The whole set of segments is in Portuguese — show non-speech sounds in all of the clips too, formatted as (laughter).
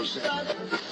no sense.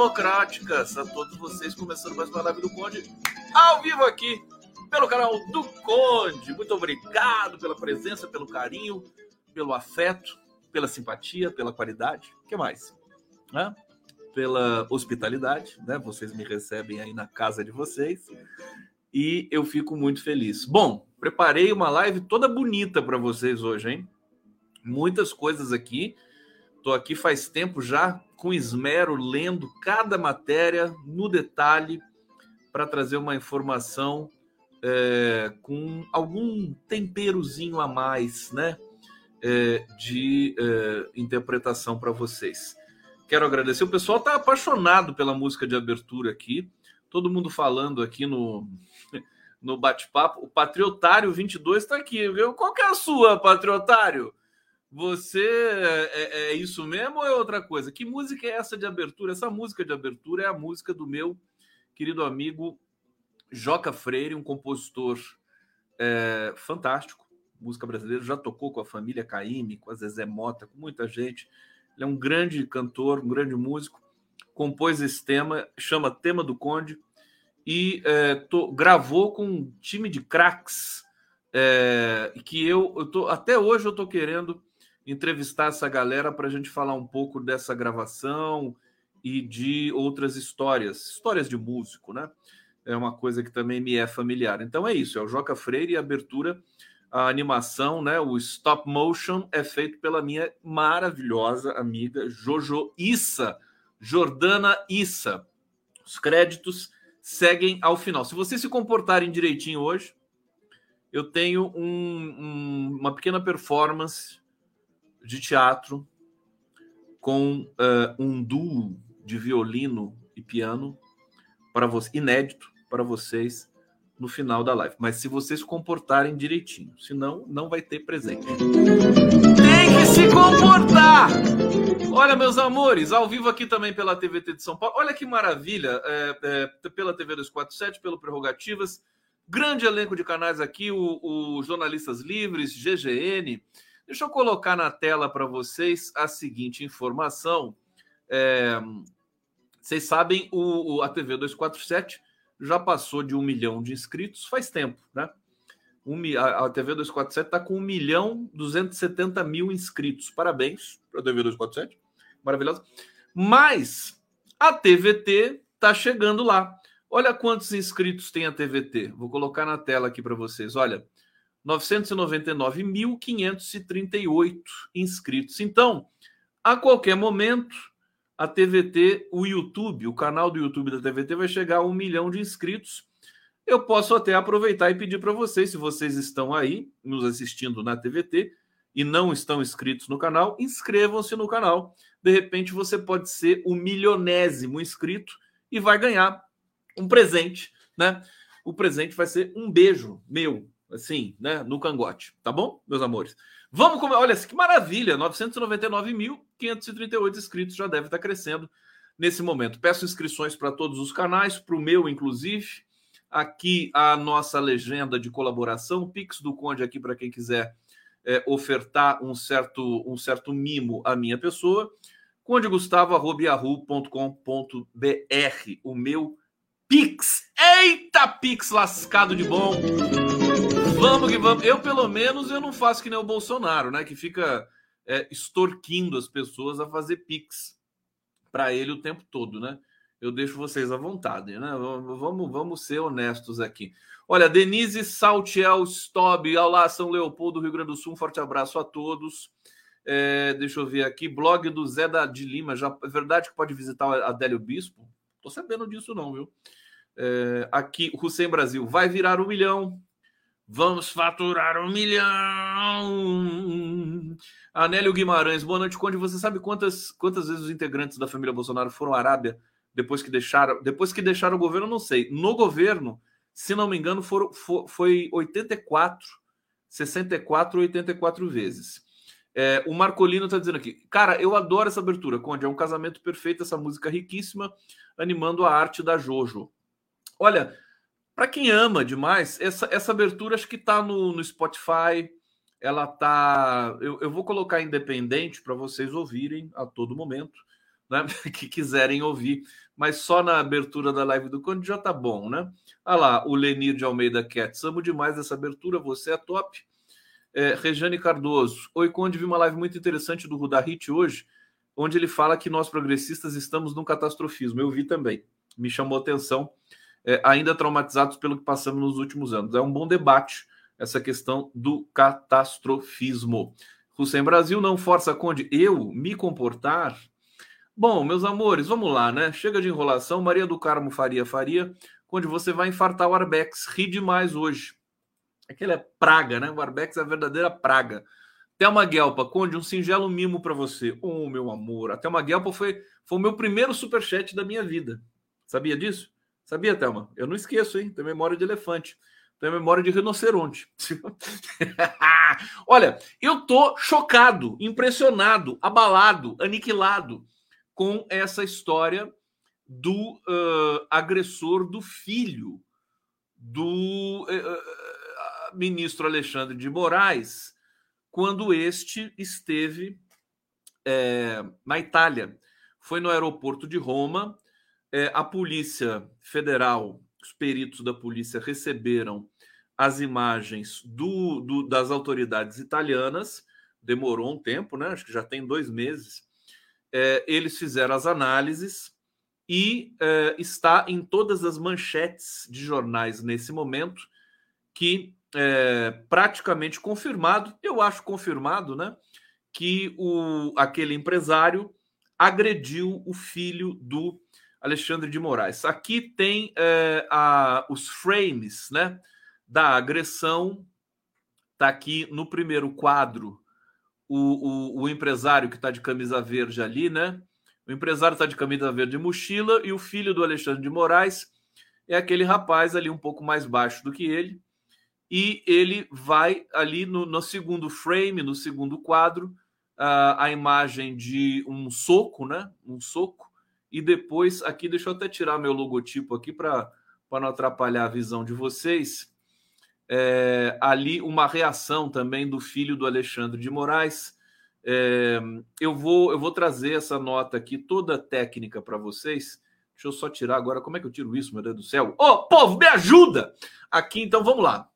Democráticas a todos vocês, começando mais uma live do Conde, ao vivo aqui, pelo canal do Conde. Muito obrigado pela presença, pelo carinho, pelo afeto, pela simpatia, pela qualidade. Que mais? Né? Pela hospitalidade, né? Vocês me recebem aí na casa de vocês. E eu fico muito feliz. Bom, preparei uma live toda bonita para vocês hoje, hein? Muitas coisas aqui. Estou aqui faz tempo já com esmero, lendo cada matéria no detalhe para trazer uma informação é, com algum temperozinho a mais, né? É, de é, interpretação para vocês. Quero agradecer. O pessoal está apaixonado pela música de abertura aqui. Todo mundo falando aqui no, (laughs) no bate-papo. O Patriotário 22 está aqui. Qual que é a sua, Patriotário? Você é, é, é, isso mesmo ou é outra coisa? Que música é essa de abertura? Essa música de abertura é a música do meu querido amigo Joca Freire, um compositor é, fantástico, música brasileira, já tocou com a família Caime, com a Zezé Mota, com muita gente. Ele é um grande cantor, um grande músico, compôs esse tema, chama Tema do Conde, e é, gravou com um time de craques é, que eu, eu tô, até hoje eu estou querendo entrevistar essa galera para a gente falar um pouco dessa gravação e de outras histórias, histórias de músico, né? É uma coisa que também me é familiar. Então é isso, é o Joca Freire e a abertura, a animação, né? O stop motion é feito pela minha maravilhosa amiga Jojo Issa, Jordana Issa. Os créditos seguem ao final. Se vocês se comportarem direitinho hoje, eu tenho um, um, uma pequena performance de teatro com uh, um duo de violino e piano para você inédito para vocês no final da live. Mas se vocês comportarem direitinho, senão não vai ter presente. Tem que se comportar! Olha, meus amores, ao vivo aqui também pela TVT de São Paulo. Olha que maravilha, é, é, pela TV 247, pelo Prerrogativas. Grande elenco de canais aqui, o, o Jornalistas Livres, GGN, Deixa eu colocar na tela para vocês a seguinte informação. É, vocês sabem, o, o, a TV 247 já passou de um milhão de inscritos faz tempo, né? Um, a, a TV 247 está com 1 milhão 270 mil inscritos. Parabéns para a TV 247. Maravilhosa. Mas a TVT está chegando lá. Olha quantos inscritos tem a TVT. Vou colocar na tela aqui para vocês. Olha, 999.538 inscritos. Então, a qualquer momento, a TVT, o YouTube, o canal do YouTube da TVT vai chegar a um milhão de inscritos. Eu posso até aproveitar e pedir para vocês, se vocês estão aí nos assistindo na TVT e não estão inscritos no canal, inscrevam-se no canal. De repente, você pode ser o milionésimo inscrito e vai ganhar um presente, né? O presente vai ser um beijo meu assim, né, no cangote, tá bom, meus amores? Vamos comer, olha que maravilha, 999.538 inscritos já deve estar crescendo nesse momento. Peço inscrições para todos os canais, para o meu, inclusive. Aqui a nossa legenda de colaboração, Pix do Conde aqui para quem quiser é, ofertar um certo, um certo mimo à minha pessoa. condegustavo.com.br, o meu Pix. Eita, Pix lascado de bom. Vamos que vamos. Eu, pelo menos, eu não faço que nem o Bolsonaro, né? Que fica é, extorquindo as pessoas a fazer Pix para ele o tempo todo, né? Eu deixo vocês à vontade, né? Vamos, vamos ser honestos aqui. Olha, Denise Saltiel Stob, olá, São Leopoldo, Rio Grande do Sul, um forte abraço a todos. É, deixa eu ver aqui, blog do Zé da, de Lima, já é verdade que pode visitar o Adélio Bispo? Tô sabendo disso não, viu? É, aqui, Hussein Brasil, vai virar um milhão. Vamos faturar um milhão. Anélio Guimarães, boa noite, Conde. Você sabe quantas, quantas vezes os integrantes da família Bolsonaro foram à Arábia depois que deixaram, depois que deixaram o governo? Não sei. No governo, se não me engano, foram, foi 84, 64 ou 84 vezes. É, o Marcolino está dizendo aqui, cara, eu adoro essa abertura, Conde. É um casamento perfeito, essa música riquíssima, animando a arte da Jojo. Olha, para quem ama demais, essa, essa abertura acho que está no, no Spotify. Ela tá. Eu, eu vou colocar independente para vocês ouvirem a todo momento, né? (laughs) que quiserem ouvir. Mas só na abertura da live do Conde já tá bom, né? Olha lá, o Lenir de Almeida Cats. Amo demais essa abertura, você é top. É, Rejane Cardoso. Oi, Conde, vi uma live muito interessante do Rudahit hoje, onde ele fala que nós progressistas estamos num catastrofismo. Eu vi também. Me chamou atenção é, ainda traumatizados pelo que passamos nos últimos anos. É um bom debate essa questão do catastrofismo. Hussein Brasil não força Conde eu me comportar. Bom, meus amores, vamos lá, né? Chega de enrolação. Maria do Carmo Faria Faria. Conde, você vai infartar o Arbex. Ri demais hoje. Aquele é praga, né? O Arbex é a verdadeira praga. Thelma Guelpa, Conde, um singelo mimo para você. Oh, meu amor. A Thelma Guelpa foi, foi o meu primeiro superchat da minha vida. Sabia disso? Sabia, Thelma? Eu não esqueço, hein? Tenho memória de elefante. Tenho memória de rinoceronte. (laughs) Olha, eu tô chocado, impressionado, abalado, aniquilado com essa história do uh, agressor do filho do uh, ministro Alexandre de Moraes, quando este esteve é, na Itália. Foi no aeroporto de Roma é, a Polícia Federal, os peritos da polícia receberam as imagens do, do, das autoridades italianas. Demorou um tempo, né? Acho que já tem dois meses. É, eles fizeram as análises e é, está em todas as manchetes de jornais nesse momento que é, praticamente confirmado, eu acho confirmado, né? Que o, aquele empresário agrediu o filho do Alexandre de Moraes. Aqui tem é, a, os frames né, da agressão. Está aqui no primeiro quadro o, o, o empresário que está de camisa verde ali, né? O empresário está de camisa verde e mochila, e o filho do Alexandre de Moraes é aquele rapaz ali um pouco mais baixo do que ele. E ele vai ali no, no segundo frame, no segundo quadro, a, a imagem de um soco, né? Um soco e depois, aqui, deixa eu até tirar meu logotipo aqui para não atrapalhar a visão de vocês. É, ali, uma reação também do filho do Alexandre de Moraes. É, eu, vou, eu vou trazer essa nota aqui, toda técnica para vocês. Deixa eu só tirar agora. Como é que eu tiro isso, meu Deus do céu? Ô, oh, povo, me ajuda! Aqui, então, vamos lá.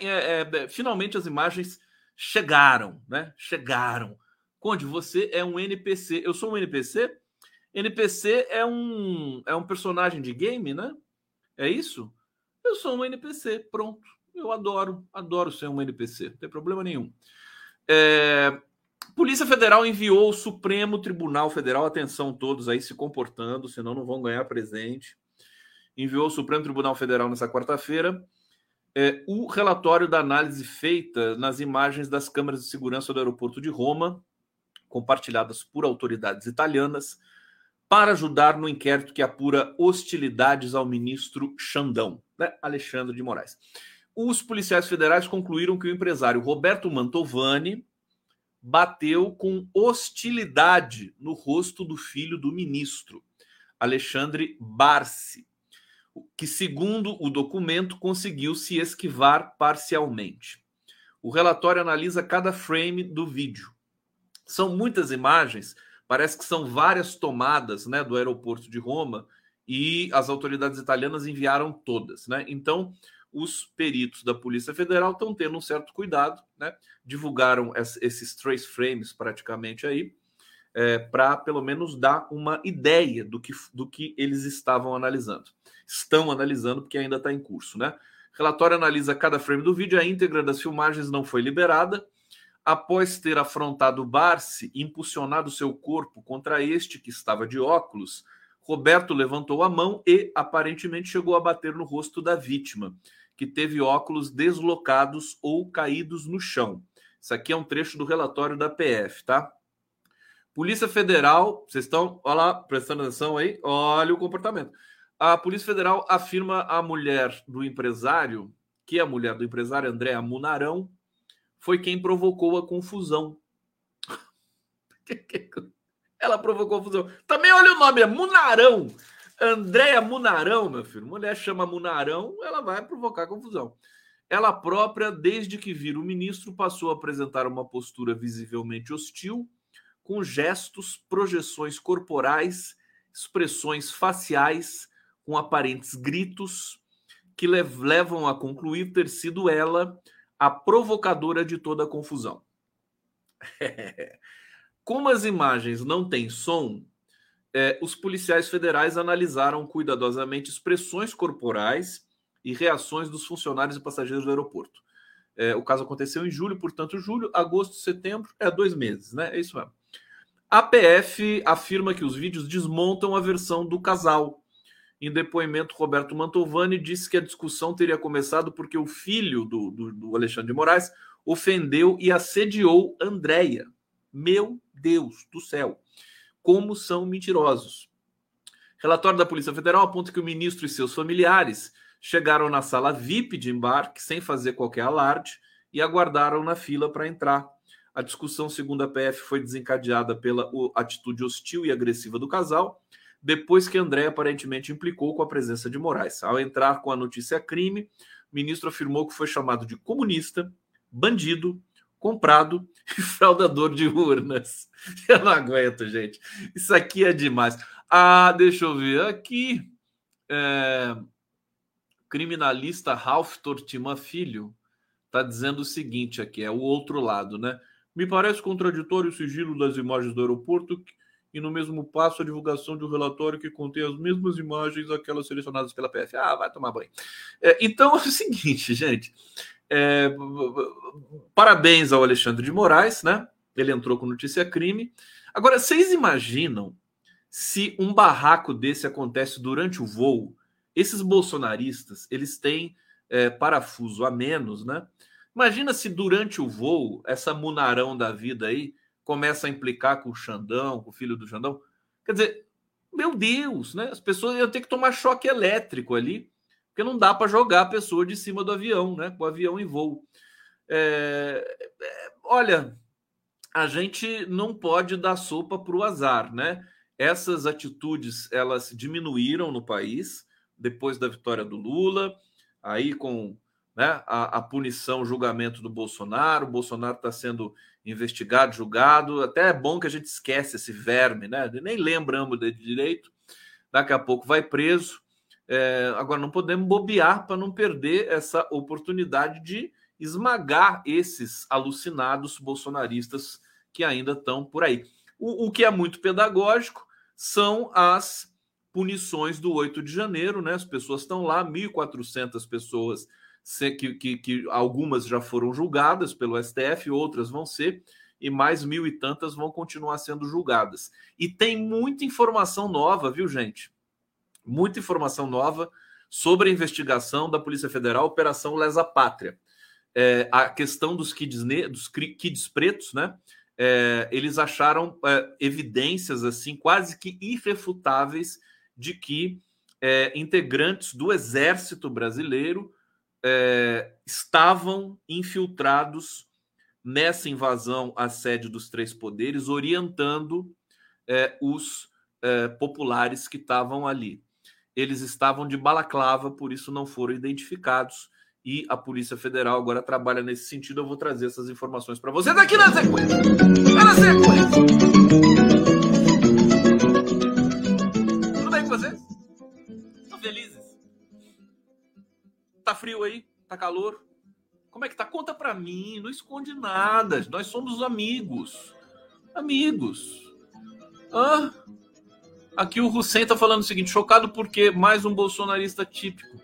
É, é, é, finalmente as imagens chegaram, né? Chegaram. Conde, você é um NPC. Eu sou um NPC? NPC é um, é um personagem de game, né? É isso? Eu sou um NPC, pronto. Eu adoro, adoro ser um NPC, não tem problema nenhum. É, Polícia Federal enviou o Supremo Tribunal Federal, atenção todos aí se comportando, senão não vão ganhar presente. Enviou o Supremo Tribunal Federal nessa quarta-feira é, o relatório da análise feita nas imagens das câmeras de segurança do aeroporto de Roma, compartilhadas por autoridades italianas, para ajudar no inquérito que apura hostilidades ao ministro Xandão, né? Alexandre de Moraes. Os policiais federais concluíram que o empresário Roberto Mantovani bateu com hostilidade no rosto do filho do ministro. Alexandre Barsi, que, segundo o documento, conseguiu se esquivar parcialmente. O relatório analisa cada frame do vídeo. São muitas imagens, parece que são várias tomadas né, do aeroporto de Roma e as autoridades italianas enviaram todas. Né? Então, os peritos da Polícia Federal estão tendo um certo cuidado, né? divulgaram esses trace frames praticamente aí, é, para pelo menos dar uma ideia do que, do que eles estavam analisando. Estão analisando, porque ainda está em curso. Né? O relatório analisa cada frame do vídeo, a íntegra das filmagens não foi liberada. Após ter afrontado Barsi, impulsionado seu corpo contra este que estava de óculos, Roberto levantou a mão e aparentemente chegou a bater no rosto da vítima que teve óculos deslocados ou caídos no chão. Isso aqui é um trecho do relatório da PF, tá? Polícia Federal, vocês estão, olha lá, prestando atenção aí, olha o comportamento. A Polícia Federal afirma a mulher do empresário, que é a mulher do empresário André Munarão, foi quem provocou a confusão. (laughs) Ela provocou confusão. Também olha o nome, é Munarão. Andréia Munarão, meu filho. Mulher chama Munarão, ela vai provocar confusão. Ela própria, desde que vira o ministro, passou a apresentar uma postura visivelmente hostil, com gestos, projeções corporais, expressões faciais, com aparentes gritos, que levam a concluir ter sido ela a provocadora de toda a confusão. (laughs) Como as imagens não têm som, é, os policiais federais analisaram cuidadosamente expressões corporais e reações dos funcionários e passageiros do aeroporto. É, o caso aconteceu em julho, portanto, julho, agosto, setembro, é dois meses, né? É isso mesmo. A PF afirma que os vídeos desmontam a versão do casal. Em depoimento, Roberto Mantovani disse que a discussão teria começado porque o filho do, do, do Alexandre de Moraes ofendeu e assediou Andréia. Meu Deus do céu! como são mentirosos. Relatório da Polícia Federal aponta que o ministro e seus familiares chegaram na sala VIP de embarque sem fazer qualquer alarde e aguardaram na fila para entrar. A discussão, segundo a PF, foi desencadeada pela atitude hostil e agressiva do casal, depois que André aparentemente implicou com a presença de Moraes. Ao entrar com a notícia crime, o ministro afirmou que foi chamado de comunista, bandido comprado (laughs) e fraudador de urnas. (laughs) Eu não aguento, gente. Isso aqui é demais. Ah, deixa eu ver aqui. É... Criminalista Ralph Tortima Filho está dizendo o seguinte aqui, é o outro lado, né? Me parece contraditório o sigilo das imagens do aeroporto e no mesmo passo a divulgação de um relatório que contém as mesmas imagens, aquelas selecionadas pela PF. Ah, vai tomar banho. É, então (laughs) é o seguinte, gente. É, parabéns ao Alexandre de Moraes, né? Ele entrou com notícia crime. Agora, vocês imaginam se um barraco desse acontece durante o voo? Esses bolsonaristas, eles têm é, parafuso a menos, né? Imagina se durante o voo, essa munarão da vida aí começa a implicar com o Xandão, com o filho do Xandão. Quer dizer, meu Deus, né? As pessoas iam ter que tomar choque elétrico ali porque não dá para jogar a pessoa de cima do avião, né? Com o avião em voo. É, é, olha, a gente não pode dar sopa para o azar, né? Essas atitudes elas diminuíram no país depois da vitória do Lula, aí com né, a, a punição, o julgamento do Bolsonaro. O Bolsonaro está sendo investigado, julgado. Até é bom que a gente esquece esse verme, né? Nem lembramos de direito. Daqui a pouco vai preso. É, agora, não podemos bobear para não perder essa oportunidade de esmagar esses alucinados bolsonaristas que ainda estão por aí. O, o que é muito pedagógico são as punições do 8 de janeiro, né? As pessoas estão lá, 1.400 pessoas, que, que, que algumas já foram julgadas pelo STF, outras vão ser, e mais mil e tantas vão continuar sendo julgadas. E tem muita informação nova, viu, gente? muita informação nova sobre a investigação da Polícia Federal, Operação Lesa Pátria. É, a questão dos kids, dos kids pretos, né? É, eles acharam é, evidências assim quase que irrefutáveis de que é, integrantes do Exército Brasileiro é, estavam infiltrados nessa invasão à sede dos três poderes, orientando é, os é, populares que estavam ali. Eles estavam de balaclava, por isso não foram identificados. E a Polícia Federal agora trabalha nesse sentido. Eu vou trazer essas informações para vocês aqui na sequência. É na sequência. Calor? Como é que tá? Conta para mim, não esconde nada. Nós somos amigos. Amigos. Hã? Aqui o Hussein tá falando o seguinte: chocado porque mais um bolsonarista típico.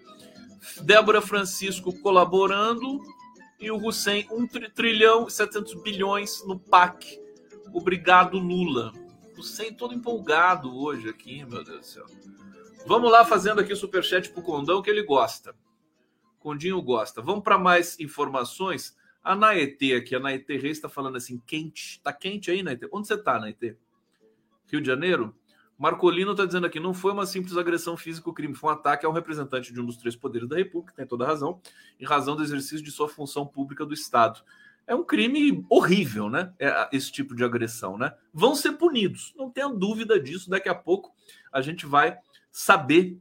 Débora Francisco colaborando e o Hussein 1 trilhão e 700 bilhões no PAC. Obrigado, Lula. Hussein todo empolgado hoje aqui, meu Deus do céu. Vamos lá fazendo aqui o superchat pro Condão que ele gosta. Condinho gosta. Vamos para mais informações. A Naetê aqui, a Naetê Reis está falando assim, quente. Tá quente aí, Naetê? Onde você tá, Naetê? Rio de Janeiro? Marcolino está dizendo aqui, não foi uma simples agressão física o crime, foi um ataque a um representante de um dos três poderes da República, tem toda razão, em razão do exercício de sua função pública do Estado. É um crime horrível, né? É esse tipo de agressão, né? Vão ser punidos, não tenha dúvida disso. Daqui a pouco a gente vai saber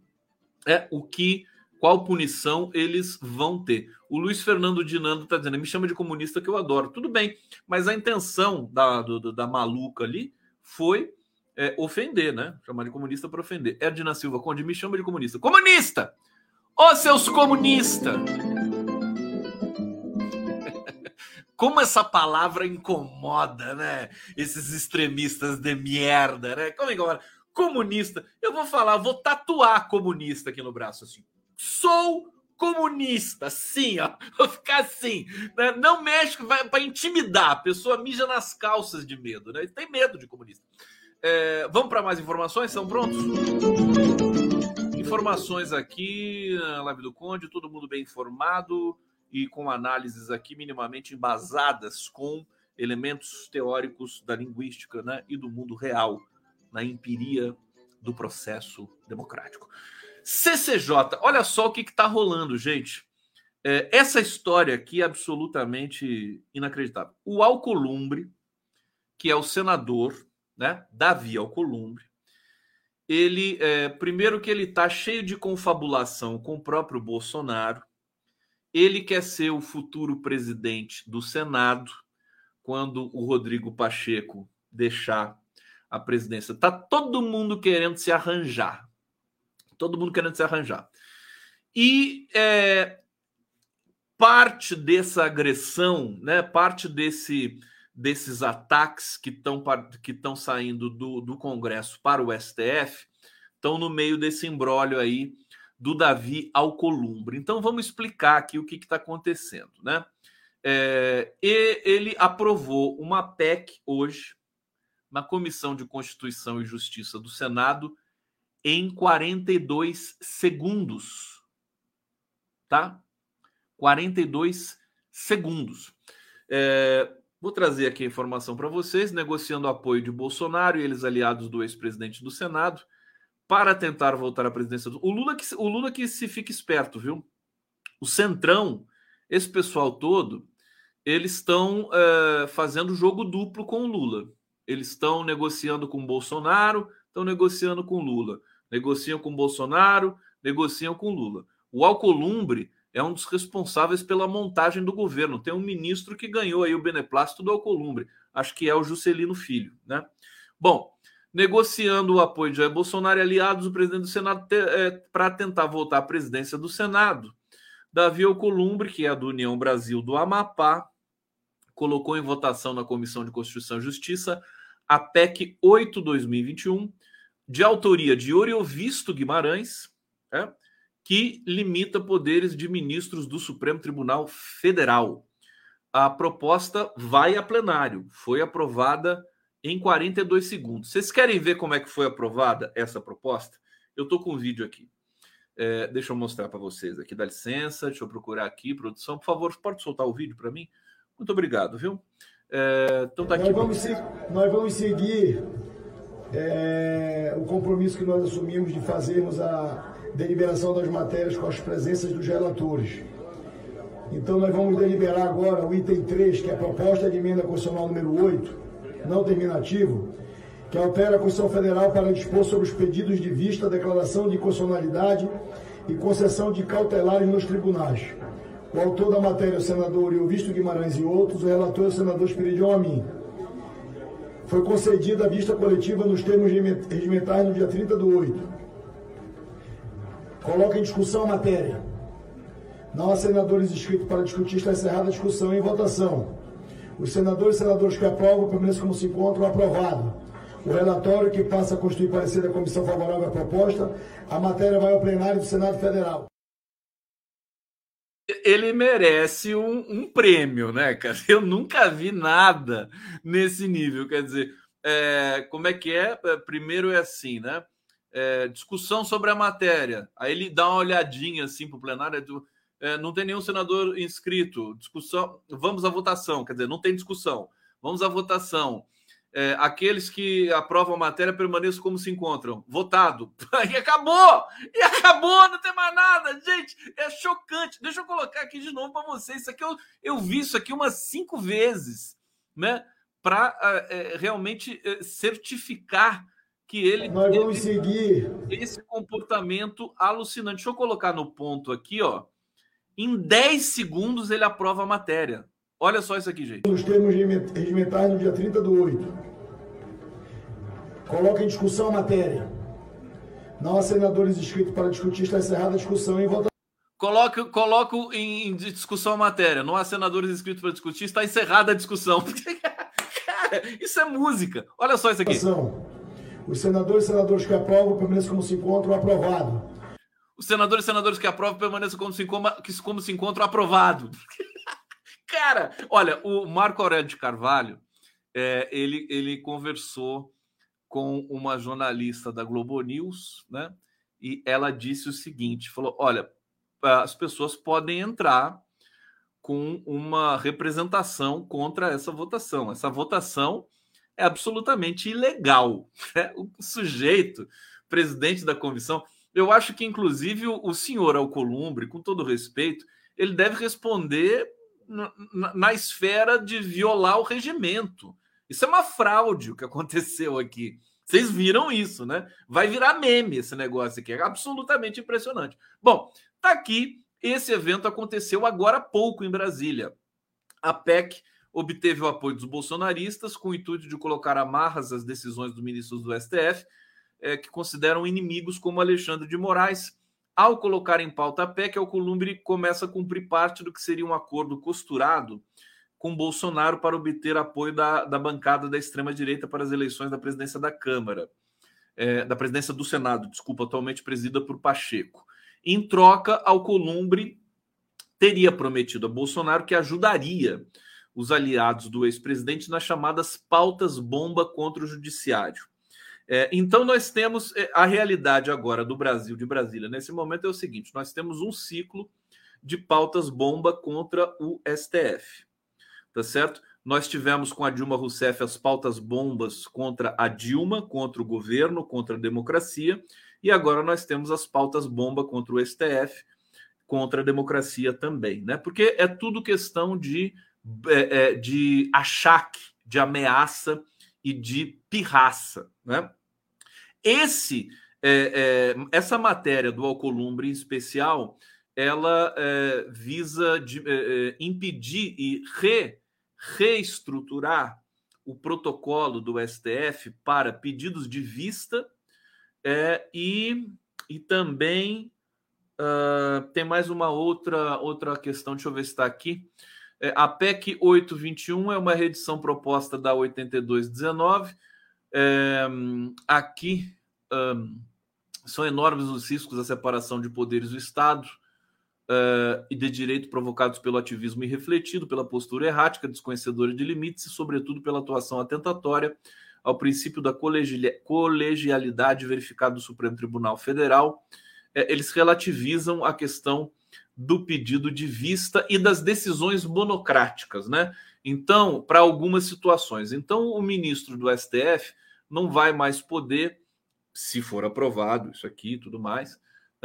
é, o que, qual punição eles vão ter. O Luiz Fernando Dinando está dizendo, me chama de comunista que eu adoro. Tudo bem, mas a intenção da, do, da maluca ali foi é, ofender, né? Chamar de comunista para ofender. Edna Silva Conde me chama de comunista. Comunista! Ô seus comunistas! (laughs) Como essa palavra incomoda, né? Esses extremistas de merda, né? Como incomoda? Comunista. Eu vou falar, vou tatuar comunista aqui no braço, assim. Sou comunista, sim, ó. (laughs) Vou ficar assim. Né? Não mexe, para intimidar. A pessoa mija nas calças de medo, né? Tem medo de comunista. É, vamos para mais informações? São prontos? Informações aqui na live do Conde, todo mundo bem informado e com análises aqui minimamente embasadas com elementos teóricos da linguística né, e do mundo real, na empiria do processo democrático. CCJ, olha só o que está rolando, gente. É, essa história aqui é absolutamente inacreditável. O Alcolumbre, que é o senador né? Davi Alcolumbre. Ele, é, primeiro que ele está cheio de confabulação com o próprio Bolsonaro. Ele quer ser o futuro presidente do Senado quando o Rodrigo Pacheco deixar a presidência. Tá todo mundo querendo se arranjar. Todo mundo querendo se arranjar. E é, parte dessa agressão, né, parte desse desses ataques que estão que saindo do, do Congresso para o STF estão no meio desse embrólio aí do Davi Alcolumbre. Então vamos explicar aqui o que está acontecendo, né? É, e ele aprovou uma PEC hoje na Comissão de Constituição e Justiça do Senado em 42 segundos, tá? 42 segundos. É, Vou trazer aqui a informação para vocês, negociando apoio de Bolsonaro e eles aliados do ex-presidente do Senado para tentar voltar à presidência do o Lula que o Lula que se fique esperto, viu? O Centrão, esse pessoal todo, eles estão é, fazendo jogo duplo com o Lula. Eles estão negociando com o Bolsonaro, estão negociando com Lula, negociam com Bolsonaro, negociam com Lula. O Alcolumbre é um dos responsáveis pela montagem do governo. Tem um ministro que ganhou aí o beneplácito do Alcolumbre, acho que é o Juscelino Filho, né? Bom, negociando o apoio de Jair Bolsonaro e aliados, o presidente do Senado é, para tentar voltar à presidência do Senado. Davi Alcolumbre, que é do União Brasil do Amapá, colocou em votação na Comissão de Constituição e Justiça a PEC 8-2021, de autoria de Oriovisto Guimarães, é, que limita poderes de ministros do Supremo Tribunal Federal. A proposta vai a plenário, foi aprovada em 42 segundos. Vocês querem ver como é que foi aprovada essa proposta? Eu estou com um vídeo aqui. É, deixa eu mostrar para vocês aqui, dá licença, deixa eu procurar aqui, produção. Por favor, pode soltar o vídeo para mim? Muito obrigado, viu? É, então tá aqui. Nós vamos, nós vamos seguir é, o compromisso que nós assumimos de fazermos a deliberação das matérias com as presenças dos relatores. Então nós vamos deliberar agora o item 3, que é a proposta de emenda constitucional número 8, não terminativo, que altera a Constituição Federal para dispor sobre os pedidos de vista, declaração de inconstitucionalidade e concessão de cautelares nos tribunais. O autor da matéria é o senador Ilvisto Guimarães e outros, o relator é o senador Espiridion Amin. Foi concedida a vista coletiva nos termos regimentais no dia 30 do 8. Coloca em discussão a matéria. Não há senadores inscritos para discutir, está encerrada a discussão em votação. Os senadores e senadores que aprovam permanecem como se encontram aprovado. O relatório que passa a constituir parecer da comissão favorável à proposta, a matéria vai ao plenário do Senado Federal. Ele merece um, um prêmio, né, cara? Eu nunca vi nada nesse nível. Quer dizer, é, como é que é? é primeiro é assim, né? É, discussão sobre a matéria. Aí ele dá uma olhadinha assim para o plenário. Do, é, não tem nenhum senador inscrito. Discussão. Vamos à votação. Quer dizer, não tem discussão. Vamos à votação é, aqueles que aprovam a matéria permaneçam como se encontram. Votado. (laughs) E acabou! E acabou, não tem mais nada. Gente, é chocante. Deixa eu colocar aqui de novo para vocês. Isso aqui eu, eu vi isso aqui umas cinco vezes, né? Para é, é, realmente é, certificar que ele Nós vamos seguir esse comportamento alucinante. Deixa eu colocar no ponto aqui, ó. Em 10 segundos ele aprova a matéria. Olha só isso aqui, gente. Nos termos regimentais no dia 30 do 8. Coloca em discussão a matéria. Não há senadores inscritos para discutir, está encerrada a discussão em votação. Coloco, coloco em discussão a matéria. Não há senadores inscritos para discutir, está encerrada a discussão. (laughs) Cara, isso é música. Olha só isso aqui. Os senadores e senadores que aprovam permanecem como se encontram aprovado. Os senadores e senadores que aprovam permanecem como se, como se encontram aprovado. (laughs) Cara, olha, o Marco Aurélio de Carvalho, é, ele, ele conversou com uma jornalista da Globo News, né? E ela disse o seguinte: falou, olha, as pessoas podem entrar com uma representação contra essa votação. Essa votação é absolutamente ilegal. Né? (laughs) O sujeito, presidente da comissão, eu acho que, inclusive, o senhor Alcolumbre, com todo respeito, ele deve responder na, na esfera de violar o regimento. Isso é uma fraude o que aconteceu aqui. Vocês viram isso, né? Vai virar meme esse negócio aqui. É absolutamente impressionante. Bom, tá aqui. Esse evento aconteceu agora há pouco em Brasília. A PEC obteve o apoio dos bolsonaristas com o intuito de colocar amarras às decisões dos ministros do STF, é, que consideram inimigos como Alexandre de Moraes ao colocar em pauta a PEC, Alcolumbre começa a cumprir parte do que seria um acordo costurado com Bolsonaro para obter apoio da, da bancada da extrema-direita para as eleições da presidência da Câmara, é, da presidência do Senado, desculpa, atualmente presidida por Pacheco. Em troca, Alcolumbre teria prometido a Bolsonaro que ajudaria os aliados do ex-presidente nas chamadas pautas bomba contra o judiciário. É, então, nós temos é, a realidade agora do Brasil, de Brasília, nesse momento é o seguinte: nós temos um ciclo de pautas bomba contra o STF, tá certo? Nós tivemos com a Dilma Rousseff as pautas bombas contra a Dilma, contra o governo, contra a democracia, e agora nós temos as pautas bomba contra o STF, contra a democracia também, né? Porque é tudo questão de, é, é de achaque, de ameaça e de pirraça, né? Esse, é, é, essa matéria do Alcolumbre em especial, ela é, visa de, é, impedir e re, reestruturar o protocolo do STF para pedidos de vista é, e, e também uh, tem mais uma outra, outra questão, deixa eu ver se está aqui. É, a PEC 821 é uma reedição proposta da 8219. É, aqui um, são enormes os riscos da separação de poderes do Estado uh, e de direito provocados pelo ativismo irrefletido, pela postura errática, desconhecedora de limites e, sobretudo, pela atuação atentatória ao princípio da colegialidade verificado no Supremo Tribunal Federal. É, eles relativizam a questão do pedido de vista e das decisões monocráticas, né? Então, para algumas situações. Então, o ministro do STF não vai mais poder se for aprovado isso aqui e tudo mais,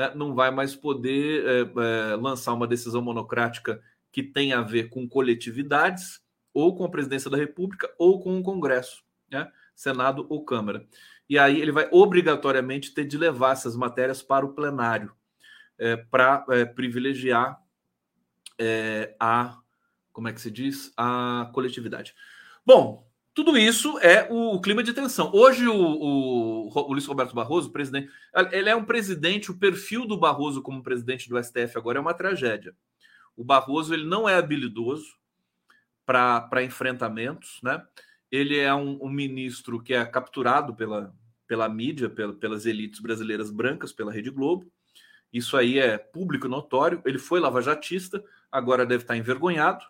né, não vai mais poder é, é, lançar uma decisão monocrática que tenha a ver com coletividades, ou com a presidência da República, ou com o Congresso. Né? Senado ou Câmara. E aí ele vai obrigatoriamente ter de levar essas matérias para o plenário é, para é, privilegiar é, a como é que se diz a coletividade. Bom, tudo isso é o, clima de tensão. Hoje o, o, o, Luiz Roberto Barroso, presidente, ele é um presidente. O perfil do Barroso como presidente do STF agora é uma tragédia. O Barroso ele não é habilidoso para enfrentamentos, né? Ele é um, um, ministro que é capturado pela, pela mídia, pela, pelas elites brasileiras brancas, pela Rede Globo. Isso aí é público notório. Ele foi lavajatista, agora deve estar envergonhado.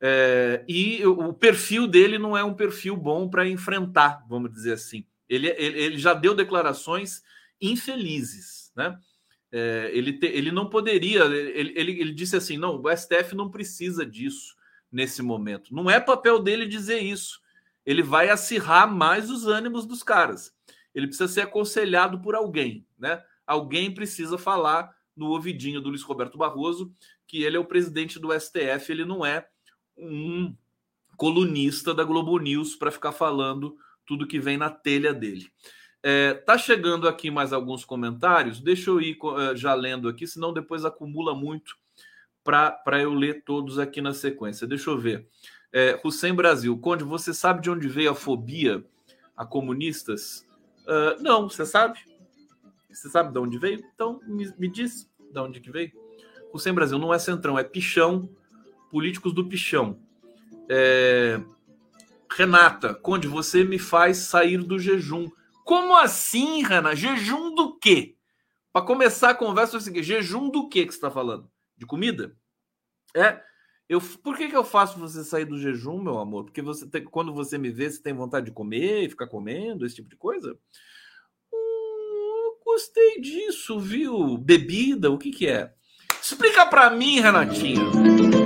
É, e o perfil dele não é um perfil bom para enfrentar, vamos dizer assim. Ele, ele, ele, já deu declarações infelizes, né? É, ele, te, ele não poderia, ele, ele, ele disse assim: não, o STF não precisa disso nesse momento. Não é papel dele dizer isso. Ele vai acirrar mais os ânimos dos caras. Ele precisa ser aconselhado por alguém, né? Alguém precisa falar no ouvidinho do Luiz Roberto Barroso que ele é o presidente do STF, ele não é um colunista da Globo News para ficar falando tudo que vem na telha dele. É, tá chegando aqui mais alguns comentários. Deixa eu ir é, já lendo aqui, senão depois acumula muito para eu ler todos aqui na sequência. Deixa eu ver. É, Hussein Brasil, Conde, você sabe de onde veio a fobia a comunistas? Uh, não, você sabe? Você sabe de onde veio? Então me, me diz de onde que veio. Hussein Brasil não é centrão, é pichão políticos do pichão. É... Renata, Conde, você me faz sair do jejum. Como assim, Renata? Jejum do quê? Para começar a conversa é o seguinte: jejum do quê que você está falando? De comida? É. Eu, por que, que eu faço você sair do jejum, meu amor? Porque você tem, quando você me vê, você tem vontade de comer e ficar comendo, esse tipo de coisa? Hum, gostei disso, viu? Bebida, o que, que é? Explica para mim, Renatinha.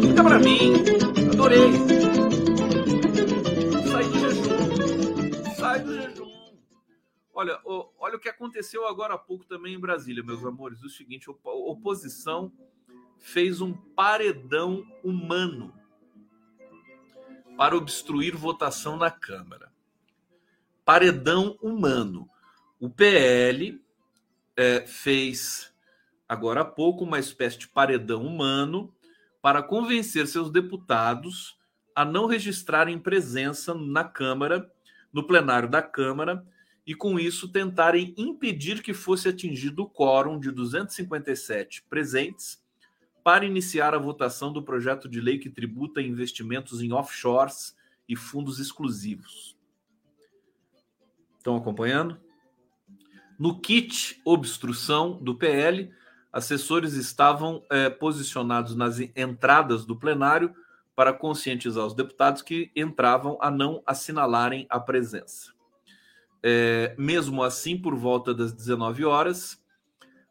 Explica para mim. Adorei. Sai do jejum. Sai do jejum. Olha, olha o que aconteceu agora há pouco também em Brasília, meus amores. O seguinte, a oposição fez um paredão humano para obstruir votação na Câmara. Paredão humano. O PL é, fez agora há pouco, uma espécie de paredão humano para convencer seus deputados a não registrarem presença na Câmara, no plenário da Câmara, e com isso tentarem impedir que fosse atingido o quórum de 257 presentes para iniciar a votação do projeto de lei que tributa investimentos em offshores e fundos exclusivos. Estão acompanhando? No kit obstrução do PL, assessores estavam é, posicionados nas entradas do plenário para conscientizar os deputados que entravam a não assinalarem a presença. É, mesmo assim, por volta das 19 horas,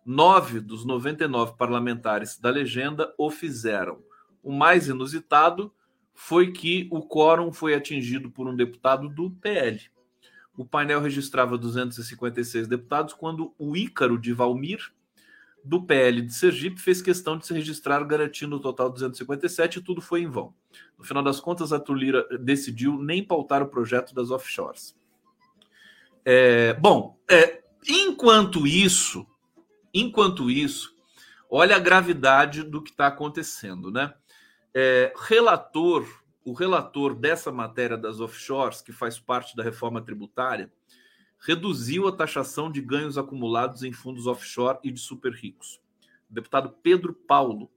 nove dos 99 parlamentares da legenda o fizeram. O mais inusitado foi que o quórum foi atingido por um deputado do PL. O painel registrava 256 deputados quando o Ícaro de Valmir do PL de Sergipe fez questão de se registrar garantindo o total 257 e tudo foi em vão. No final das contas, a Tulira decidiu nem pautar o projeto das offshores. É, bom, é, enquanto isso, enquanto isso, olha a gravidade do que está acontecendo, né? É, relator, o relator dessa matéria das offshores, que faz parte da reforma tributária, reduziu a taxação de ganhos acumulados em fundos offshore e de super ricos. O deputado Pedro Paulo.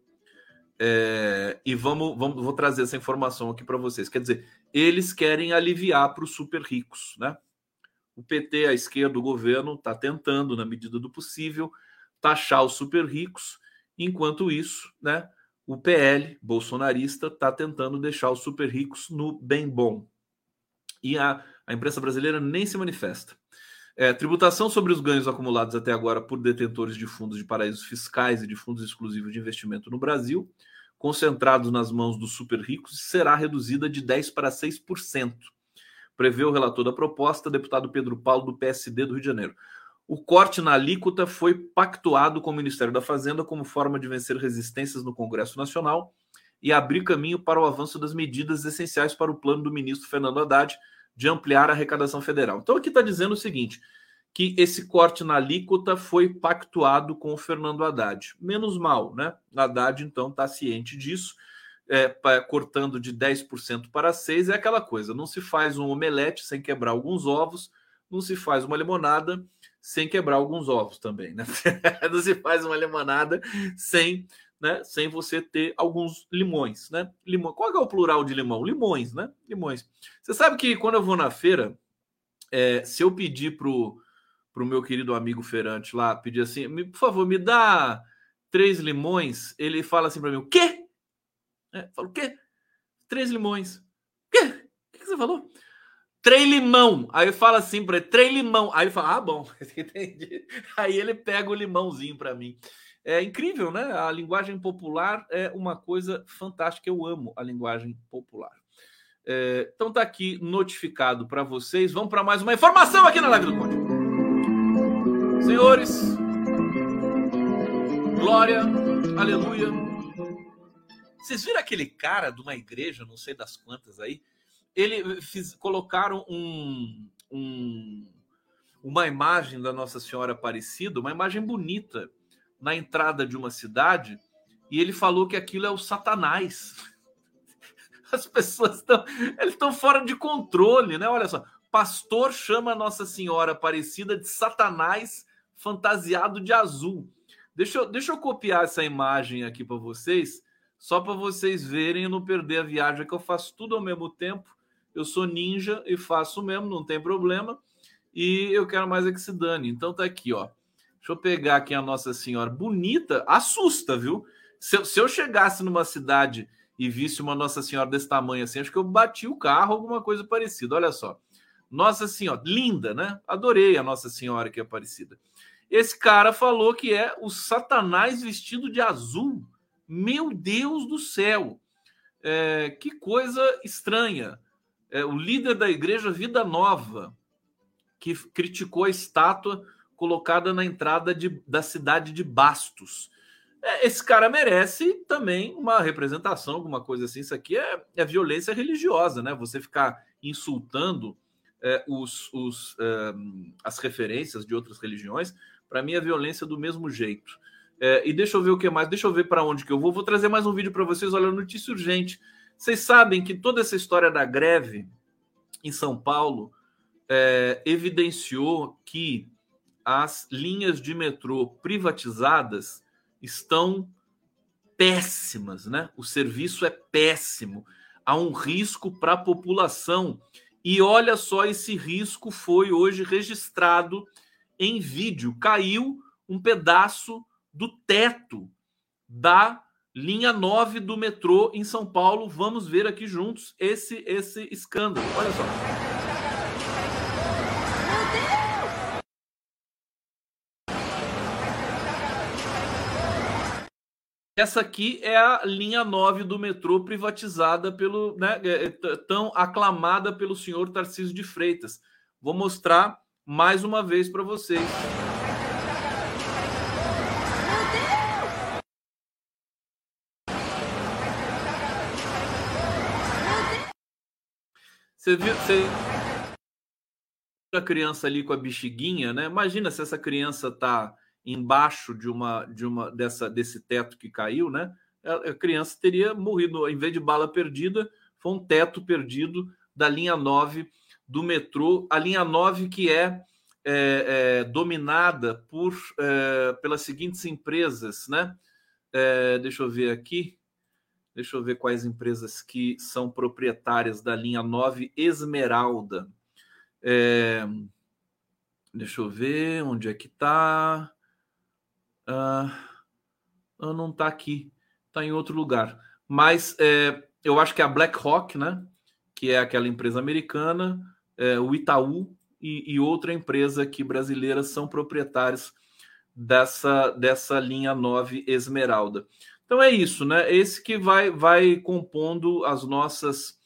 É, e vamos, vamos, vou trazer essa informação aqui para vocês. Quer dizer, eles querem aliviar para os super ricos, né? O PT, a esquerda, o governo, está tentando, na medida do possível, taxar os super ricos. Enquanto isso, né, o PL bolsonarista está tentando deixar os super ricos no bem bom. E a, a imprensa brasileira nem se manifesta. É, tributação sobre os ganhos acumulados até agora por detentores de fundos de paraísos fiscais e de fundos exclusivos de investimento no Brasil, concentrados nas mãos dos super ricos, será reduzida de 10% para 6%. Prevê o relator da proposta, deputado Pedro Paulo, do PSD do Rio de Janeiro. O corte na alíquota foi pactuado com o Ministério da Fazenda como forma de vencer resistências no Congresso Nacional e abrir caminho para o avanço das medidas essenciais para o plano do ministro Fernando Haddad, de ampliar a arrecadação federal. Então aqui está dizendo o seguinte: que esse corte na alíquota foi pactuado com o Fernando Haddad. Menos mal, né? Haddad, então, está ciente disso, é, cortando de 10% para 6%. É aquela coisa: não se faz um omelete sem quebrar alguns ovos, não se faz uma limonada sem quebrar alguns ovos também, né? (laughs) não se faz uma limonada sem né, sem você ter alguns limões, né? Limão. Qual é o plural de limão? Limões, né? Limões. Você sabe que quando eu vou na feira, é, se eu pedir pro pro meu querido amigo feirante lá, pedir assim, por favor, me dá três limões, ele fala assim para mim, o quê? É, falo, o quê? Três limões. O quê? O que você falou? Três limão. Aí fala assim para ele, três limão. Aí ele fala, ah, bom, (laughs) entendi. Aí ele pega o limãozinho para mim. É incrível, né? A linguagem popular é uma coisa fantástica. Eu amo a linguagem popular. É, então tá aqui notificado para vocês. Vamos para mais uma informação aqui na live do Conde. Senhores, glória, aleluia. Vocês viram aquele cara de uma igreja, não sei das quantas aí? Ele fiz, colocaram um, um, uma imagem da Nossa Senhora Aparecida, uma imagem bonita na entrada de uma cidade e ele falou que aquilo é o Satanás. (laughs) As pessoas estão, estão fora de controle, né? Olha só, pastor chama Nossa Senhora Aparecida de Satanás fantasiado de azul. Deixa eu, deixa eu copiar essa imagem aqui para vocês, só para vocês verem e não perder a viagem, que eu faço tudo ao mesmo tempo. Eu sou ninja e faço mesmo, não tem problema. E eu quero mais é que se dane. Então tá aqui, ó. Deixa eu pegar aqui a Nossa Senhora. Bonita, assusta, viu? Se eu, se eu chegasse numa cidade e visse uma Nossa Senhora desse tamanho assim, acho que eu bati o carro, alguma coisa parecida. Olha só. Nossa Senhora, linda, né? Adorei a Nossa Senhora que é parecida. Esse cara falou que é o Satanás vestido de azul. Meu Deus do céu! É, que coisa estranha. É, o líder da igreja Vida Nova, que criticou a estátua colocada na entrada de, da cidade de Bastos. É, esse cara merece também uma representação, alguma coisa assim. Isso aqui é, é violência religiosa, né? Você ficar insultando é, os, os, é, as referências de outras religiões, para mim é violência do mesmo jeito. É, e deixa eu ver o que mais, deixa eu ver para onde que eu vou. Vou trazer mais um vídeo para vocês. Olha, notícia urgente. Vocês sabem que toda essa história da greve em São Paulo é, evidenciou que as linhas de metrô privatizadas estão péssimas, né? O serviço é péssimo. Há um risco para a população. E olha só, esse risco foi hoje registrado em vídeo. Caiu um pedaço do teto da linha 9 do metrô em São Paulo. Vamos ver aqui juntos esse esse escândalo. Olha só. Essa aqui é a linha 9 do metrô privatizada pelo, né, é, é, tão aclamada pelo senhor Tarcísio de Freitas. Vou mostrar mais uma vez para vocês. Você viu, você a criança ali com a bexiguinha, né? Imagina se essa criança tá embaixo de uma de uma dessa desse teto que caiu, né? A criança teria morrido, em vez de bala perdida, foi um teto perdido da linha 9 do metrô, a linha 9 que é, é, é dominada por é, pelas seguintes empresas, né? É, deixa eu ver aqui. Deixa eu ver quais empresas que são proprietárias da linha 9 Esmeralda. É, deixa eu ver onde é que está. Uh, não está aqui, está em outro lugar. Mas é, eu acho que é a BlackRock, né? Que é aquela empresa americana, é, o Itaú e, e, outra empresa aqui brasileira são proprietários dessa, dessa linha 9 Esmeralda. Então é isso, né? Esse que vai, vai compondo as nossas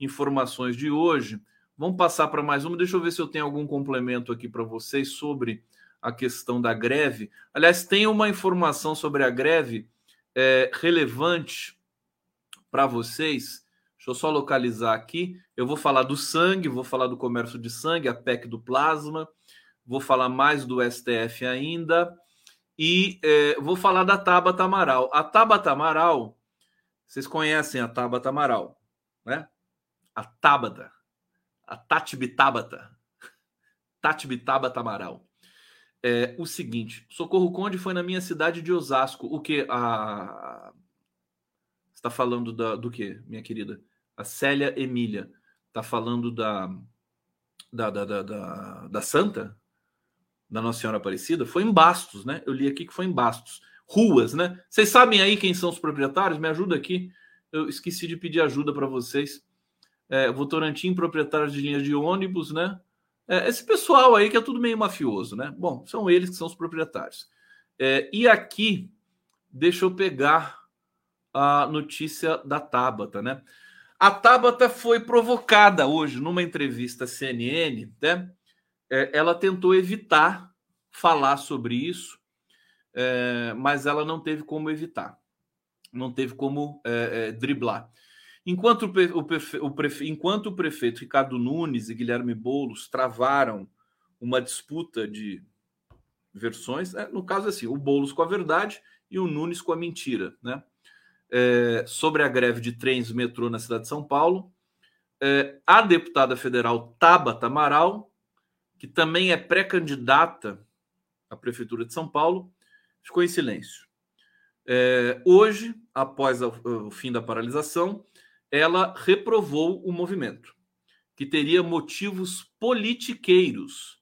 informações de hoje. Vamos passar para mais uma. Deixa eu ver se eu tenho algum complemento aqui para vocês sobre a questão da greve. Aliás, tem uma informação sobre a greve é, relevante para vocês. Deixa eu só localizar aqui. Eu vou falar do sangue, vou falar do comércio de sangue, a PEC do plasma, vou falar mais do STF ainda e é, vou falar da Tabata Amaral. A Tabata Amaral, vocês conhecem a Tabata Amaral, né? A Tabata, a Tati Bitabata, Tati Bitabata Amaral. É o seguinte: Socorro Conde foi na minha cidade de Osasco. O que? A. Você está falando da, do que, minha querida? A Célia Emília está falando da, da, da, da, da, Santa, da Nossa Senhora Aparecida, foi em Bastos, né? Eu li aqui que foi em Bastos. Ruas, né? Vocês sabem aí quem são os proprietários? Me ajuda aqui. Eu esqueci de pedir ajuda para vocês. É, Votorantim, proprietário de linhas de ônibus, né? É, esse pessoal aí que é tudo meio mafioso, né? Bom, são eles que são os proprietários. É, e aqui, deixa eu pegar a notícia da Tabata, né? A Tabata foi provocada hoje numa entrevista à CNN, né? É, ela tentou evitar falar sobre isso, é, mas ela não teve como evitar, não teve como é, é driblar. Enquanto o, prefe, o prefe, enquanto o prefeito Ricardo Nunes e Guilherme Boulos travaram uma disputa de versões, é, no caso assim, o Boulos com a verdade e o Nunes com a mentira, né? é, sobre a greve de trens metrô na cidade de São Paulo. É, a deputada federal Tabata Amaral, que também é pré-candidata à Prefeitura de São Paulo, ficou em silêncio. É, hoje, após o fim da paralisação, ela reprovou o movimento, que teria motivos politiqueiros.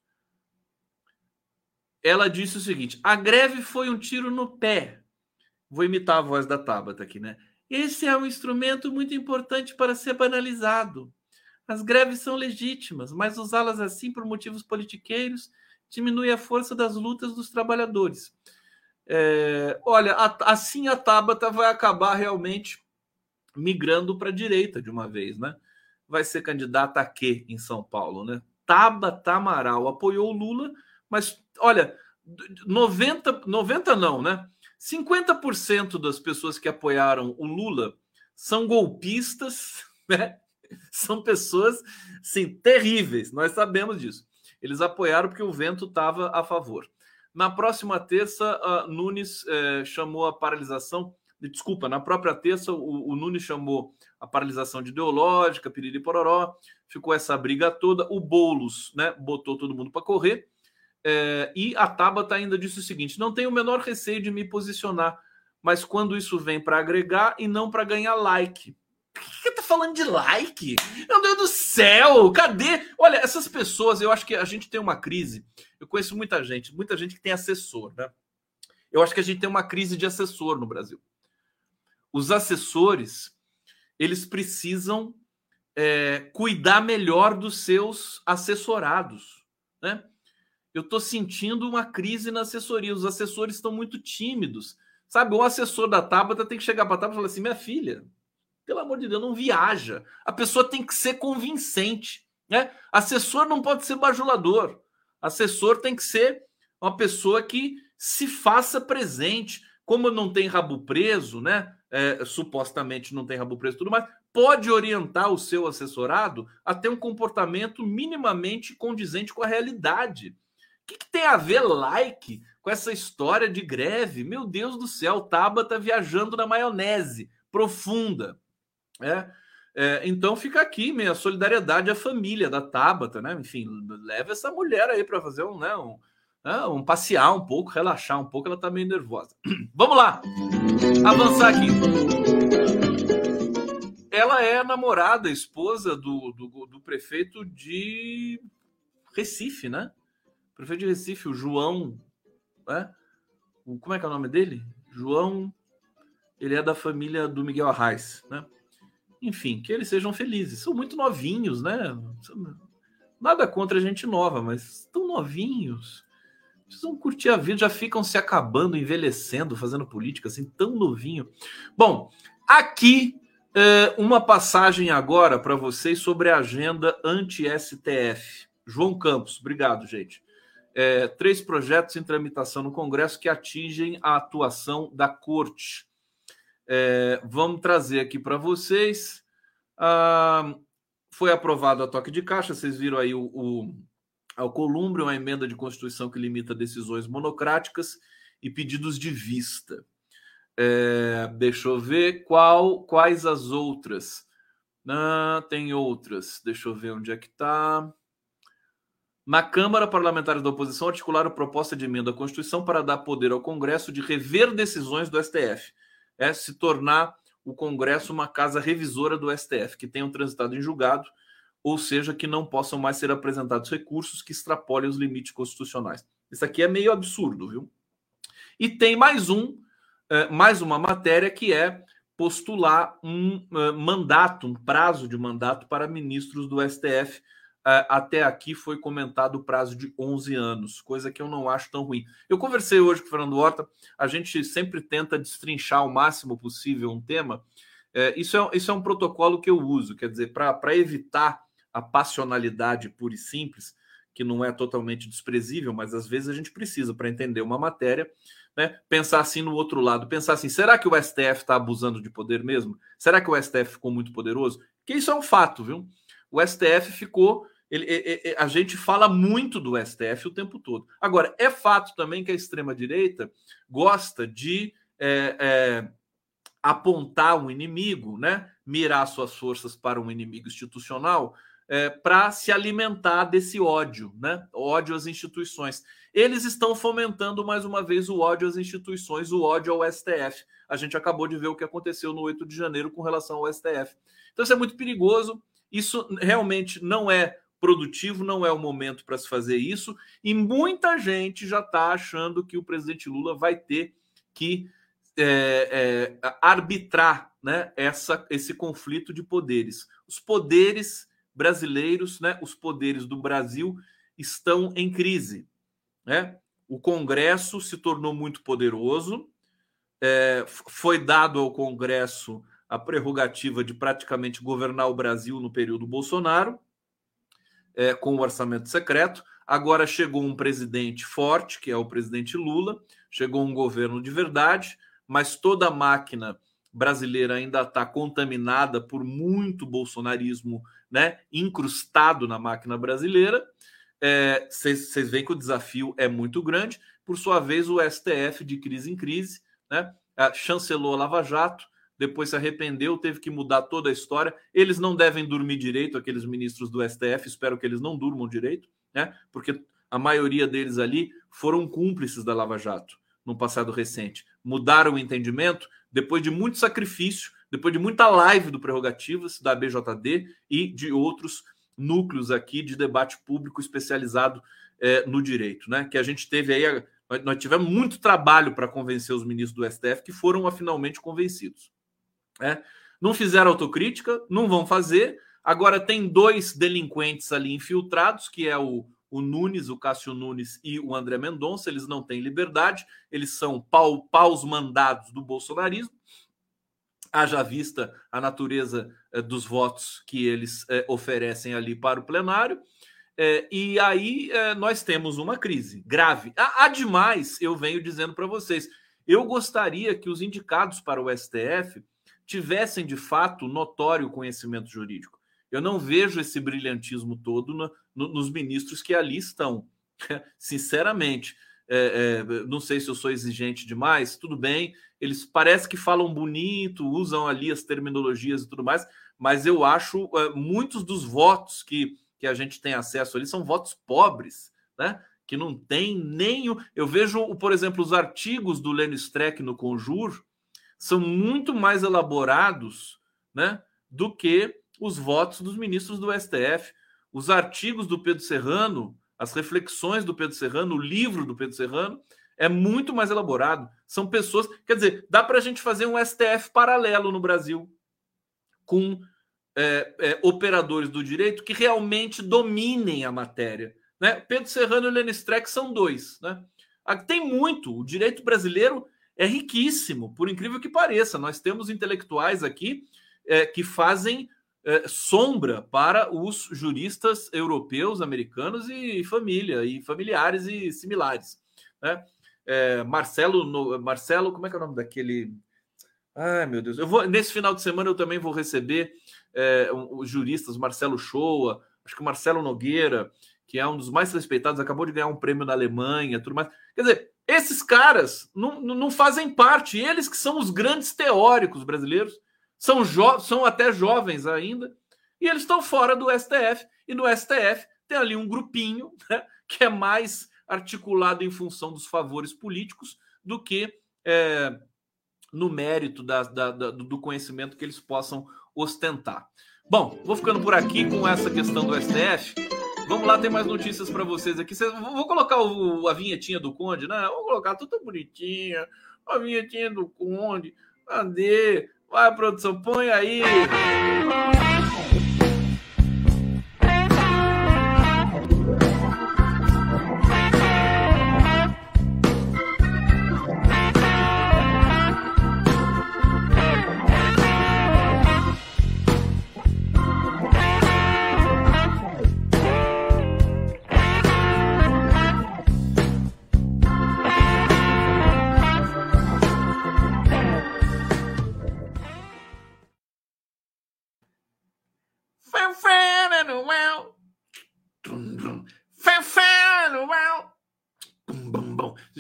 Ela disse o seguinte: a greve foi um tiro no pé Vou imitar a voz da Tabata aqui, né? Esse é um instrumento muito importante para ser banalizado. As greves são legítimas, mas usá-las assim por motivos politiqueiros diminui a força das lutas dos trabalhadores. É, olha, a, assim a Tabata vai acabar realmente migrando para a direita de uma vez, né? Vai ser candidata a quê em São Paulo, né? Tabata Amaral apoiou o Lula, mas olha, 90, 90 não, né? 50% das pessoas que apoiaram o Lula são golpistas, (laughs) né? São pessoas, sim, terríveis. Nós sabemos disso. Eles apoiaram porque o vento estava a favor. Na próxima terça, Nunes eh, chamou a paralisação. Desculpa, na própria terça, o, o Nunes chamou a paralisação de ideológica, piriri pororó, ficou essa briga toda. O Boulos né, botou todo mundo para correr. É, e a Tabata ainda disse o seguinte: não tenho o menor receio de me posicionar, mas quando isso vem para agregar e não para ganhar like. Por que, que tá falando de like? Meu Deus do céu, cadê? Olha, essas pessoas, eu acho que a gente tem uma crise. Eu conheço muita gente, muita gente que tem assessor, né? Eu acho que a gente tem uma crise de assessor no Brasil. Os assessores, eles precisam é, cuidar melhor dos seus assessorados, né? eu estou sentindo uma crise na assessoria. Os assessores estão muito tímidos. Sabe, o assessor da Tabata tem que chegar para a Tabata e falar assim: minha filha, pelo amor de Deus, não viaja. A pessoa tem que ser convincente. Né? Assessor não pode ser bajulador. Assessor tem que ser uma pessoa que se faça presente. Como não tem rabo preso, né? É, supostamente não tem rabo preso tudo mais, pode orientar o seu assessorado a ter um comportamento minimamente condizente com a realidade. O que, que, tem a ver like com essa história de greve? Meu Deus do céu, Tabata viajando na maionese profunda. É, é, então fica aqui minha solidariedade à família da Tabata, né? Enfim, leva essa mulher aí para fazer um, né, um, um passear um pouco, relaxar um pouco, ela tá meio nervosa. (clears throat) Vamos lá, avançar aqui. Ela é namorada, esposa do, do, do prefeito de Recife, né? prefeito de Recife, o João, né? O, como é que é o nome dele? João, ele é da família do Miguel Arraes, né? Enfim, que eles sejam felizes. São muito novinhos, né? Nada contra a gente nova, mas tão novinhos. Precisam curtir a vida, já ficam se acabando, envelhecendo, fazendo política assim, tão novinho. Bom, aqui é, uma passagem agora para vocês sobre a agenda anti-STF. João Campos, obrigado, gente é, três projetos em tramitação no Congresso que atingem a atuação da Corte. É, vamos trazer aqui para vocês Ah, foi aprovado a toque de caixa, vocês viram aí o, o Alcolumbre, uma emenda de Constituição que limita decisões monocráticas e pedidos de vista. É, deixa eu ver qual, quais as outras. Ah, tem outras. Deixa eu ver onde é que está. Na Câmara, parlamentares da oposição articularam proposta de emenda à Constituição para dar poder ao Congresso de rever decisões do STF. É se tornar o Congresso uma casa revisora do STF, que tenham transitado em julgado, ou seja, que não possam mais ser apresentados recursos que extrapolem os limites constitucionais. Isso aqui é meio absurdo, viu? E tem mais um, eh, mais uma matéria que é postular um eh, mandato, um prazo de mandato para ministros do STF é, até aqui foi comentado o prazo de 11 anos, coisa que eu não acho tão ruim. Eu conversei hoje com o Fernando Horta, a gente sempre tenta destrinchar o máximo possível um tema. Isso, é, isso é um protocolo que eu uso, quer dizer, para evitar a passionalidade pura e simples, que não é totalmente desprezível, mas às vezes a gente precisa para entender uma matéria, né, pensar assim no outro lado, pensar assim, será que o STF está abusando de poder mesmo? Será que o STF ficou muito poderoso? Que isso é um fato, viu? O STF ficou ele, ele, a gente fala muito do STF o tempo todo. Agora, é fato também que a extrema-direita gosta de é, é, apontar um inimigo, né? mirar suas forças para um inimigo institucional, é, para se alimentar desse ódio, né? ódio às instituições. Eles estão fomentando mais uma vez o ódio às instituições, o ódio ao STF. A gente acabou de ver o que aconteceu no 8 de janeiro com relação ao STF. Então, isso é muito perigoso. Isso realmente não é produtivo, não é o momento para se fazer isso, e muita gente já está achando que o presidente Lula vai ter que é, é, arbitrar né, essa, esse conflito de poderes. Os poderes brasileiros, né, os poderes do Brasil estão em crise. Né? O Congresso se tornou muito poderoso, é, foi dado ao Congresso a prerrogativa de praticamente governar o Brasil no período Bolsonaro é, com o orçamento secreto. Agora chegou um presidente forte, que é o presidente Lula, chegou um governo de verdade, mas toda a máquina brasileira ainda está contaminada por muito bolsonarismo né, incrustado na máquina brasileira. Vocês é, veem que o desafio é muito grande. Por sua vez, o STF, de crise em crise, né, chancelou a Lava Jato, depois se arrependeu, teve que mudar toda a história. Eles não devem dormir direito, aqueles ministros do STF, espero que eles não durmam direito, né? Porque a maioria deles ali foram cúmplices da Lava Jato no passado recente. Mudaram o entendimento depois de muito sacrifício, depois de muita live do Prerrogativas, da BJD e de outros núcleos aqui de debate público especializado é, no direito, né? Que a gente teve aí, nós tivemos muito trabalho para convencer os ministros do STF que foram finalmente convencidos. É, não fizeram autocrítica, não vão fazer. Agora tem dois delinquentes ali infiltrados, que é o, o Nunes, o Cássio Nunes e o André Mendonça. Eles não têm liberdade, eles são pau, paus mandados do bolsonarismo. Haja vista a natureza é, dos votos que eles é, oferecem ali para o plenário. É, e aí nós temos uma crise grave. Há, há demais, eu venho dizendo para vocês. Eu gostaria que os indicados para o STF tivessem de fato notório conhecimento jurídico. Eu não vejo esse brilhantismo todo no, nos ministros que ali estão. (laughs) Sinceramente, é, é, não sei se eu sou exigente demais, tudo bem. Eles parece que falam bonito, usam ali as terminologias e tudo mais, mas eu acho é, muitos dos votos que, que a gente tem acesso ali são votos pobres, né? Que não tem nenhum. Eu vejo, por exemplo, os artigos do Lênin Streck no Conjur, são muito mais elaborados né, do que os votos dos ministros do STF. Os artigos do Pedro Serrano, as reflexões do Pedro Serrano, o livro do Pedro Serrano, é muito mais elaborado. São pessoas. Quer dizer, dá para a gente fazer um STF paralelo no Brasil, com é, é, operadores do direito que realmente dominem a matéria. Né? Pedro Serrano e Lenny Streck são dois. Né? Tem muito. O direito brasileiro é riquíssimo, por incrível que pareça. Nós temos intelectuais aqui é, que fazem é, sombra para os juristas europeus, americanos e família, e familiares e similares. Né? É, Marcelo, no, Marcelo, como é que é o nome daquele? Ai, meu Deus. Eu vou, nesse final de semana eu também vou receber é, os juristas Marcelo Shoa, acho que o Marcelo Nogueira, que é um dos mais respeitados, acabou de ganhar um prêmio na Alemanha, tudo mais. Quer dizer, esses caras não, não fazem parte, eles que são os grandes teóricos brasileiros, são, são até jovens ainda, e eles estão fora do STF. E no STF tem ali um grupinho (laughs) né, que é mais articulado em função dos favores políticos do que é, no mérito da, da, da, do conhecimento que eles possam ostentar. Bom, vou ficando por aqui com essa questão do STF. Vamos lá, tem mais notícias para vocês aqui. Vou colocar o, a vinhetinha do Conde, né? Vou colocar tudo bonitinha. A vinhetinha do Conde. Cadê? Vai, produção, põe aí.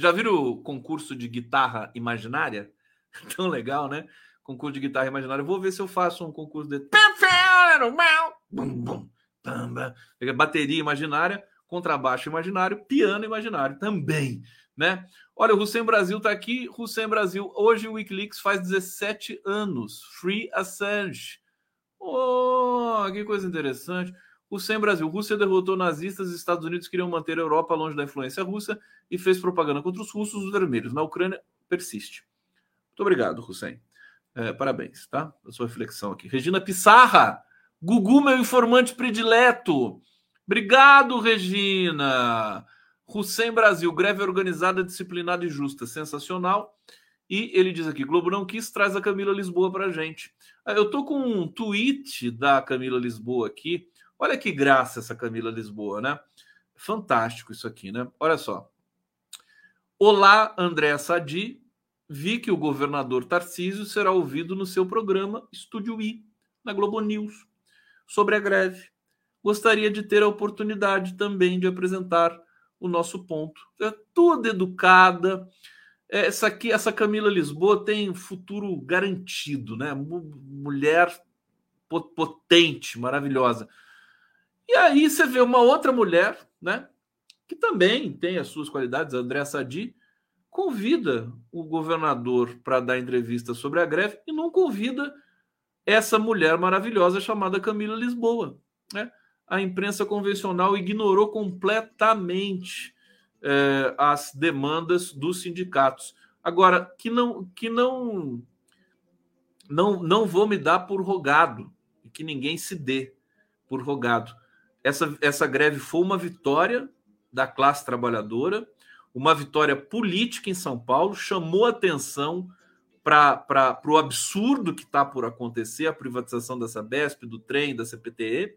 Já viram o concurso de guitarra imaginária? (laughs) Tão legal, né? Concurso de guitarra imaginária. vou ver se eu faço um concurso de. Bateria imaginária, contrabaixo imaginário, piano imaginário também, né? Olha, o Hussein Brasil está aqui. Hussein Brasil, hoje o Wikileaks faz 17 anos. Free Assange. Oh, que coisa interessante. Hussein Brasil. Rússia derrotou nazistas, Estados Unidos queriam manter a Europa longe da influência russa e fez propaganda contra os russos, os vermelhos. Na Ucrânia, persiste. Muito obrigado, Hussein. É, parabéns, tá? A sua reflexão aqui. Regina Pissarra. Gugu, meu informante predileto. Obrigado, Regina. Hussein Brasil, greve organizada, disciplinada e justa. Sensacional. E ele diz aqui: Globo não quis, traz a Camila Lisboa para gente. Ah, eu tô com um tweet da Camila Lisboa aqui Olha que graça essa Camila Lisboa, né? Fantástico isso aqui, né? Olha só. Olá, André Sadi. Vi que o governador Tarcísio será ouvido no seu programa Estúdio I, na Globo News, sobre a greve. Gostaria de ter a oportunidade também de apresentar o nosso ponto. É toda educada. Essa aqui, essa Camila Lisboa tem futuro garantido, né? Mulher potente, maravilhosa. E aí você vê uma outra mulher, né, que também tem as suas qualidades, Andréa Sadi, convida o governador para dar entrevista sobre a greve e não convida essa mulher maravilhosa chamada Camila Lisboa. Né? A imprensa convencional ignorou completamente é, as demandas dos sindicatos. Agora, que não, que não, não, não vou me dar por rogado, e que ninguém se dê por rogado essa, essa greve foi uma vitória da classe trabalhadora, uma vitória política em São Paulo, chamou atenção para o absurdo que está por acontecer, a privatização da Sabesp, do trem, da CPTE.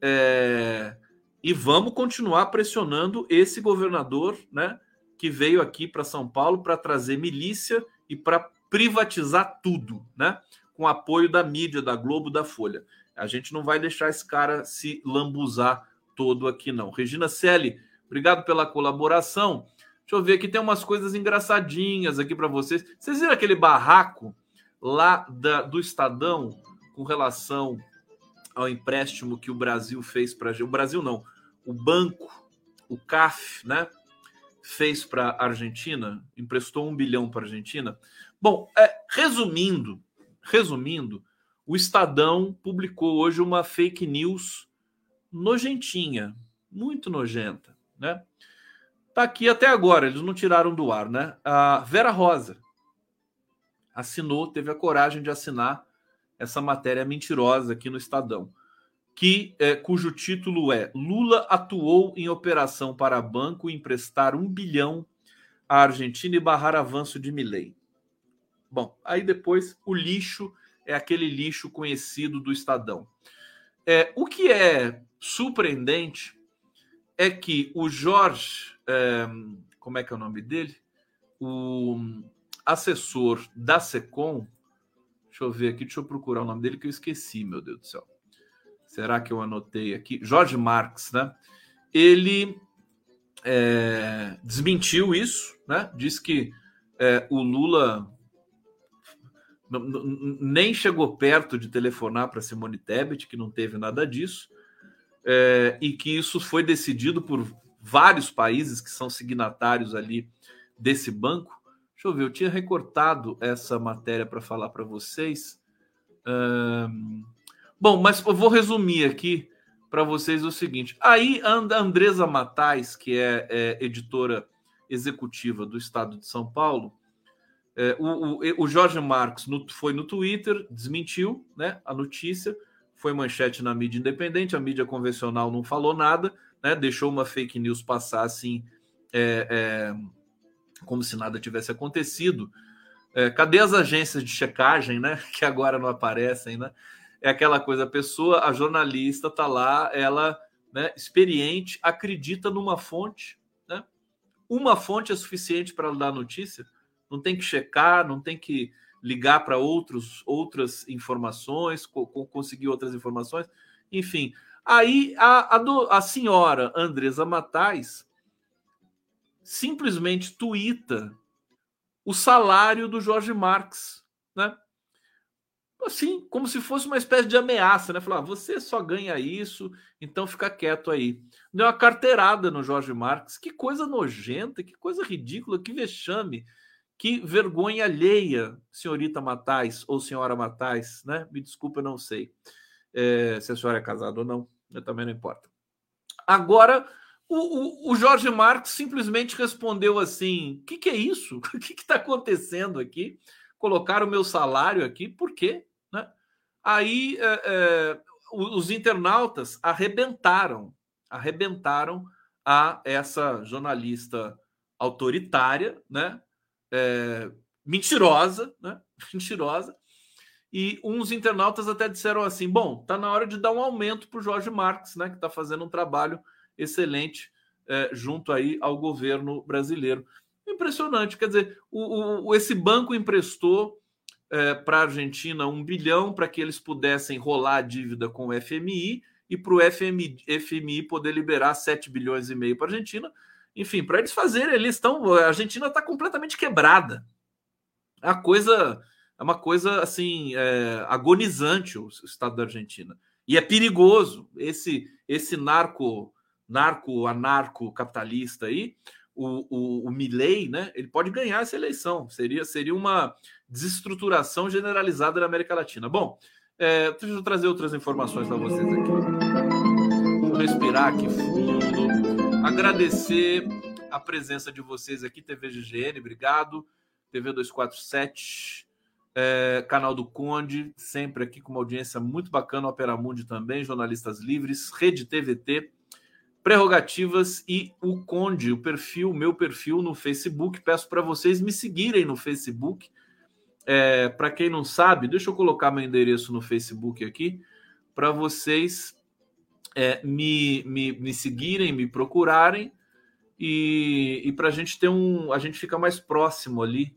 É, e vamos continuar pressionando esse governador né, que veio aqui para São Paulo para trazer milícia e para privatizar tudo, né, com apoio da mídia, da Globo, da Folha. A gente não vai deixar esse cara se lambuzar todo aqui, não. Regina Selle, obrigado pela colaboração. Deixa eu ver aqui, tem umas coisas engraçadinhas aqui para vocês. Vocês viram aquele barraco lá da, do Estadão com relação ao empréstimo que o Brasil fez para o Brasil não, o banco, o CAF, né, fez para a Argentina, emprestou um bilhão para a Argentina. Bom, é, resumindo, resumindo, o Estadão publicou hoje uma fake news nojentinha, muito nojenta, né? Tá aqui até agora, eles não tiraram do ar, né? A Vera Rosa assinou, teve a coragem de assinar essa matéria mentirosa aqui no Estadão, que é, cujo título é Lula atuou em operação para banco emprestar um bilhão à Argentina e barrar avanço de Milei. Bom, aí depois o lixo é aquele lixo conhecido do Estadão. É, o que é surpreendente é que o Jorge, é, como é que é o nome dele? O, assessor da SECOM, deixa eu ver aqui, deixa eu procurar o nome dele que eu esqueci, meu Deus do céu. Será que eu anotei aqui? Jorge Marx, né? Ele é, desmentiu isso, né? Diz que é, o Lula nem chegou perto de telefonar para Simone Tebet, que não teve nada disso, é, e que isso foi decidido por vários países que são signatários ali desse banco. Deixa eu ver, eu tinha recortado essa matéria para falar para vocês. bom, mas eu vou resumir aqui para vocês o seguinte. Aí a Andresa Matais, que é, é editora executiva do Estado de São Paulo, é, o, o, o, Jorge Marques no, foi no Twitter, desmentiu né, a notícia, foi manchete na mídia independente, a mídia convencional não falou nada, né, deixou uma fake news passar assim, é, é, como se nada tivesse acontecido. É, cadê as agências de checagem, né, (laughs) que agora não aparecem, né? É aquela coisa, a pessoa, a jornalista está lá, ela, né, experiente, acredita numa fonte, né? Uma fonte é suficiente para dar notícia não tem que checar, não tem que ligar para outros outras informações, co conseguir outras informações, enfim. Aí a, a, do, a senhora Andresa Matais simplesmente tuita o salário do Jorge Marx, né? Assim, como se fosse uma espécie de ameaça, né? Falar, ah, você só ganha isso, então fica quieto aí. Deu uma carteirada no Jorge Marx. Que coisa nojenta, que coisa ridícula, que vexame. Que vergonha alheia, senhorita Matais ou senhora Matais, né? Me desculpa, eu não sei é, se a senhora é casada ou não, também não importa. Agora, o, o, o Jorge Marques simplesmente respondeu assim: o que, que, é isso? O (laughs) que está acontecendo aqui? Colocaram o meu salário aqui, por quê? Né? Aí é, é, os internautas arrebentaram, arrebentaram a essa jornalista autoritária, né? É, mentirosa, né? (laughs) Mentirosa. E uns internautas até disseram assim: bom, tá na hora de dar um aumento para o Jorge Marques, né? Que está fazendo um trabalho excelente é, junto aí ao governo brasileiro. Impressionante, quer dizer, o, o esse banco emprestou é, para a Argentina um bilhão para que eles pudessem rolar a dívida com o FMI e para o FMI, FMI poder liberar 7 bilhões e meio para a Argentina enfim, para eles fazerem, eles estão. A Argentina está completamente quebrada. A coisa é uma coisa assim é, agonizante o estado da Argentina e é perigoso esse esse narco narco anarco capitalista aí o, o, o Milley, né? Ele pode ganhar essa eleição. Seria seria uma desestruturação generalizada da América Latina. Bom, é, deixa eu trazer outras informações para vocês aqui. Vou respirar aqui fundo. Agradecer a presença de vocês aqui, TV GGN, obrigado. TV 247, é, canal do Conde, sempre aqui com uma audiência muito bacana, Opera Mundi também, jornalistas livres, Rede TVT, prerrogativas e o Conde, o perfil, meu perfil no Facebook. Peço para vocês me seguirem no Facebook. É, para quem não sabe, deixa eu colocar meu endereço no Facebook aqui para vocês é, me, me, me seguirem, me procurarem e, e para a gente ter um. A gente fica mais próximo ali,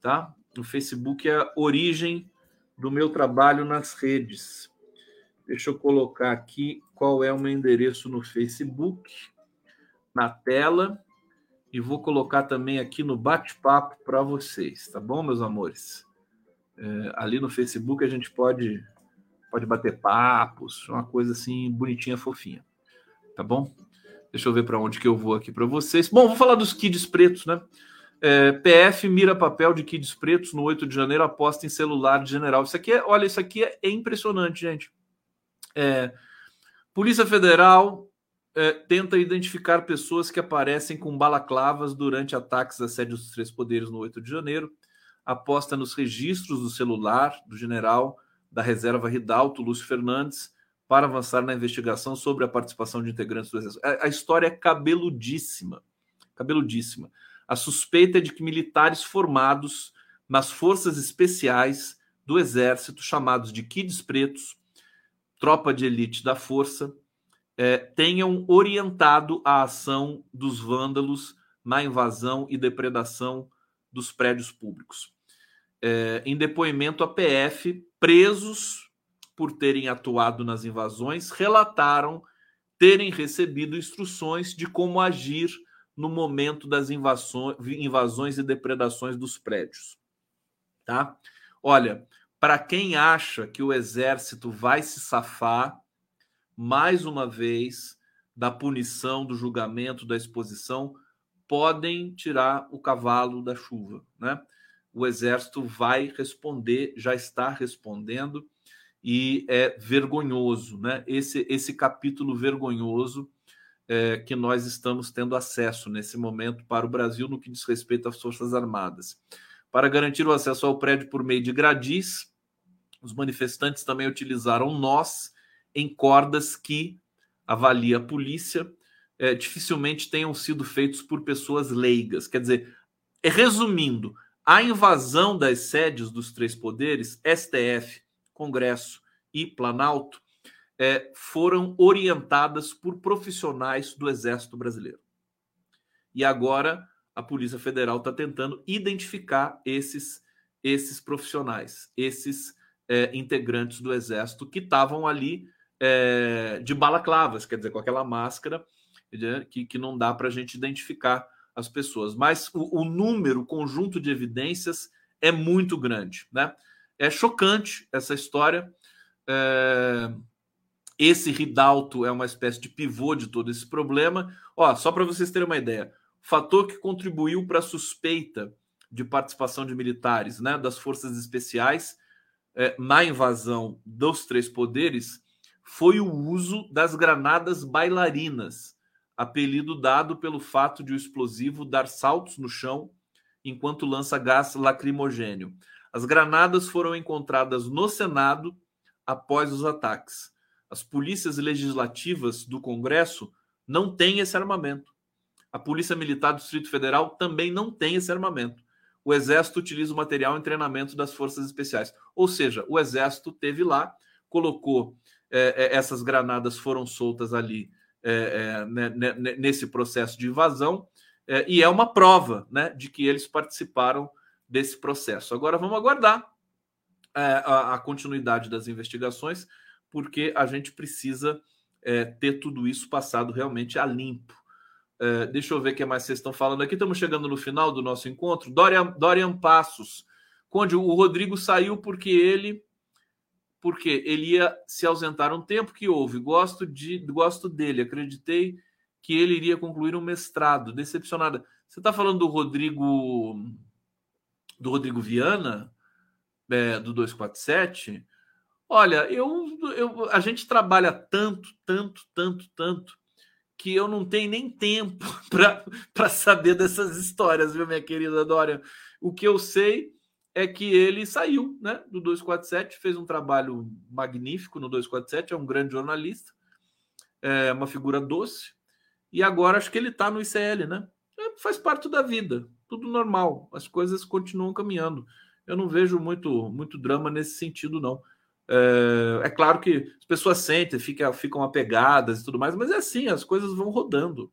tá? O Facebook é a origem do meu trabalho nas redes. Deixa eu colocar aqui qual é o meu endereço no Facebook, na tela, e vou colocar também aqui no bate-papo para vocês, tá bom, meus amores? É, ali no Facebook a gente pode pode bater papos, uma coisa assim bonitinha, fofinha. Tá bom? Deixa eu ver para onde que eu vou aqui para vocês. Bom, vou falar dos kids pretos, né? É, PF mira papel de kids pretos no 8 de janeiro, aposta em celular de general. Isso aqui é, olha, isso aqui é, impressionante, gente. É, Polícia Federal é, tenta identificar pessoas que aparecem com balaclavas durante ataques a sede dos três poderes no 8 de janeiro. Aposta nos registros do celular do general da reserva Ridalto, Lúcio Fernandes, para avançar na investigação sobre a participação de integrantes do Exército. A, história é cabeludíssima. Cabeludíssima. A suspeita é de que militares formados nas forças especiais do Exército, chamados de Kids Pretos, tropa de elite da força, é, tenham orientado a ação dos vândalos na invasão e depredação dos prédios públicos. É, em depoimento à PF, presos por terem atuado nas invasões relataram terem recebido instruções de como agir no momento das invasões, invasões e depredações dos prédios. Tá? Olha, para quem acha que o exército vai se safar, mais uma vez, da punição, do julgamento, da exposição, podem tirar o cavalo da chuva, né? O exército vai responder, já está respondendo e é vergonhoso, né? Esse esse capítulo vergonhoso é, que nós estamos tendo acesso nesse momento para o Brasil no que diz respeito às Forças Armadas. Para garantir o acesso ao prédio por meio de gradis, os manifestantes também utilizaram nós em cordas que avalia a polícia é, dificilmente tenham sido feitos por pessoas leigas. Quer dizer, resumindo, a invasão das sedes dos três poderes, STF, Congresso e Planalto, é, foram orientadas por profissionais do Exército Brasileiro. E agora a Polícia Federal está tentando identificar esses, esses profissionais, esses é, integrantes do Exército que estavam ali é, de balaclavas, quer dizer, com aquela máscara né, que, que não dá para a gente identificar as pessoas. Mas o, o, número, o conjunto de evidências é muito grande. Né? É chocante essa história. É, esse Ridalto é uma espécie de pivô de todo esse problema. Ó, só para vocês terem uma ideia, o fator que contribuiu para a suspeita de participação de militares né, das forças especiais é, na invasão dos três poderes foi o uso das granadas bailarinas, apelido dado pelo fato de o explosivo dar saltos no chão enquanto lança gás lacrimogênio. As granadas foram encontradas no Senado após os ataques. As polícias legislativas do Congresso não têm esse armamento. A Polícia Militar do Distrito Federal também não tem esse armamento. O Exército utiliza o material em treinamento das forças especiais. Ou seja, o Exército teve lá, colocou é, é, essas granadas foram soltas ali é, né, né, né, nesse processo de invasão, e é uma prova né, de que eles participaram desse processo. Agora vamos aguardar a, a, continuidade das investigações, porque a gente precisa ter tudo isso passado realmente a limpo. deixa eu ver o que mais vocês estão falando aqui. Estamos chegando no final do nosso encontro. Dorian, Dorian Passos. Conde, o Rodrigo saiu porque ele porque ele ia se ausentar um tempo que houve. Gosto de gosto dele, acreditei que ele iria concluir um mestrado. Decepcionada. Você está falando do Rodrigo do Rodrigo Viana, é, do 247? Olha, eu, eu, a gente trabalha tanto, tanto, tanto, tanto, que eu não tenho nem tempo (laughs) para saber dessas histórias, viu, minha querida Dória? O que eu sei é que ele saiu né, do 247, fez um trabalho magnífico no 247, é um grande jornalista, é uma figura doce, e agora acho que ele está no ICL, né? É, faz parte da vida, tudo normal, as coisas continuam caminhando. Eu não vejo muito, muito drama nesse sentido, não. É, é claro que as pessoas sentem, ficam, ficam apegadas e tudo mais, mas é assim, as coisas vão rodando,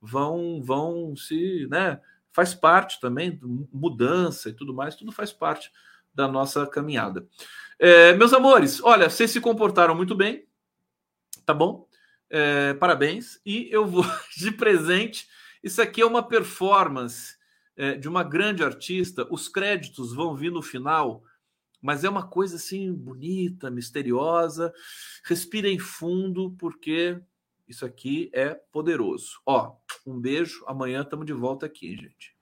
vão, vão se, né? Faz parte também, mudança e tudo mais, tudo faz parte da nossa caminhada. É, meus amores, olha, vocês se comportaram muito bem, tá bom? É, parabéns. E eu vou (laughs) de presente. Isso aqui é uma performance é, de uma grande artista. Os créditos vão vir no final, mas é uma coisa assim bonita, misteriosa. Respirem fundo, porque isso aqui é poderoso. Ó, um beijo. Amanhã estamos de volta aqui, gente.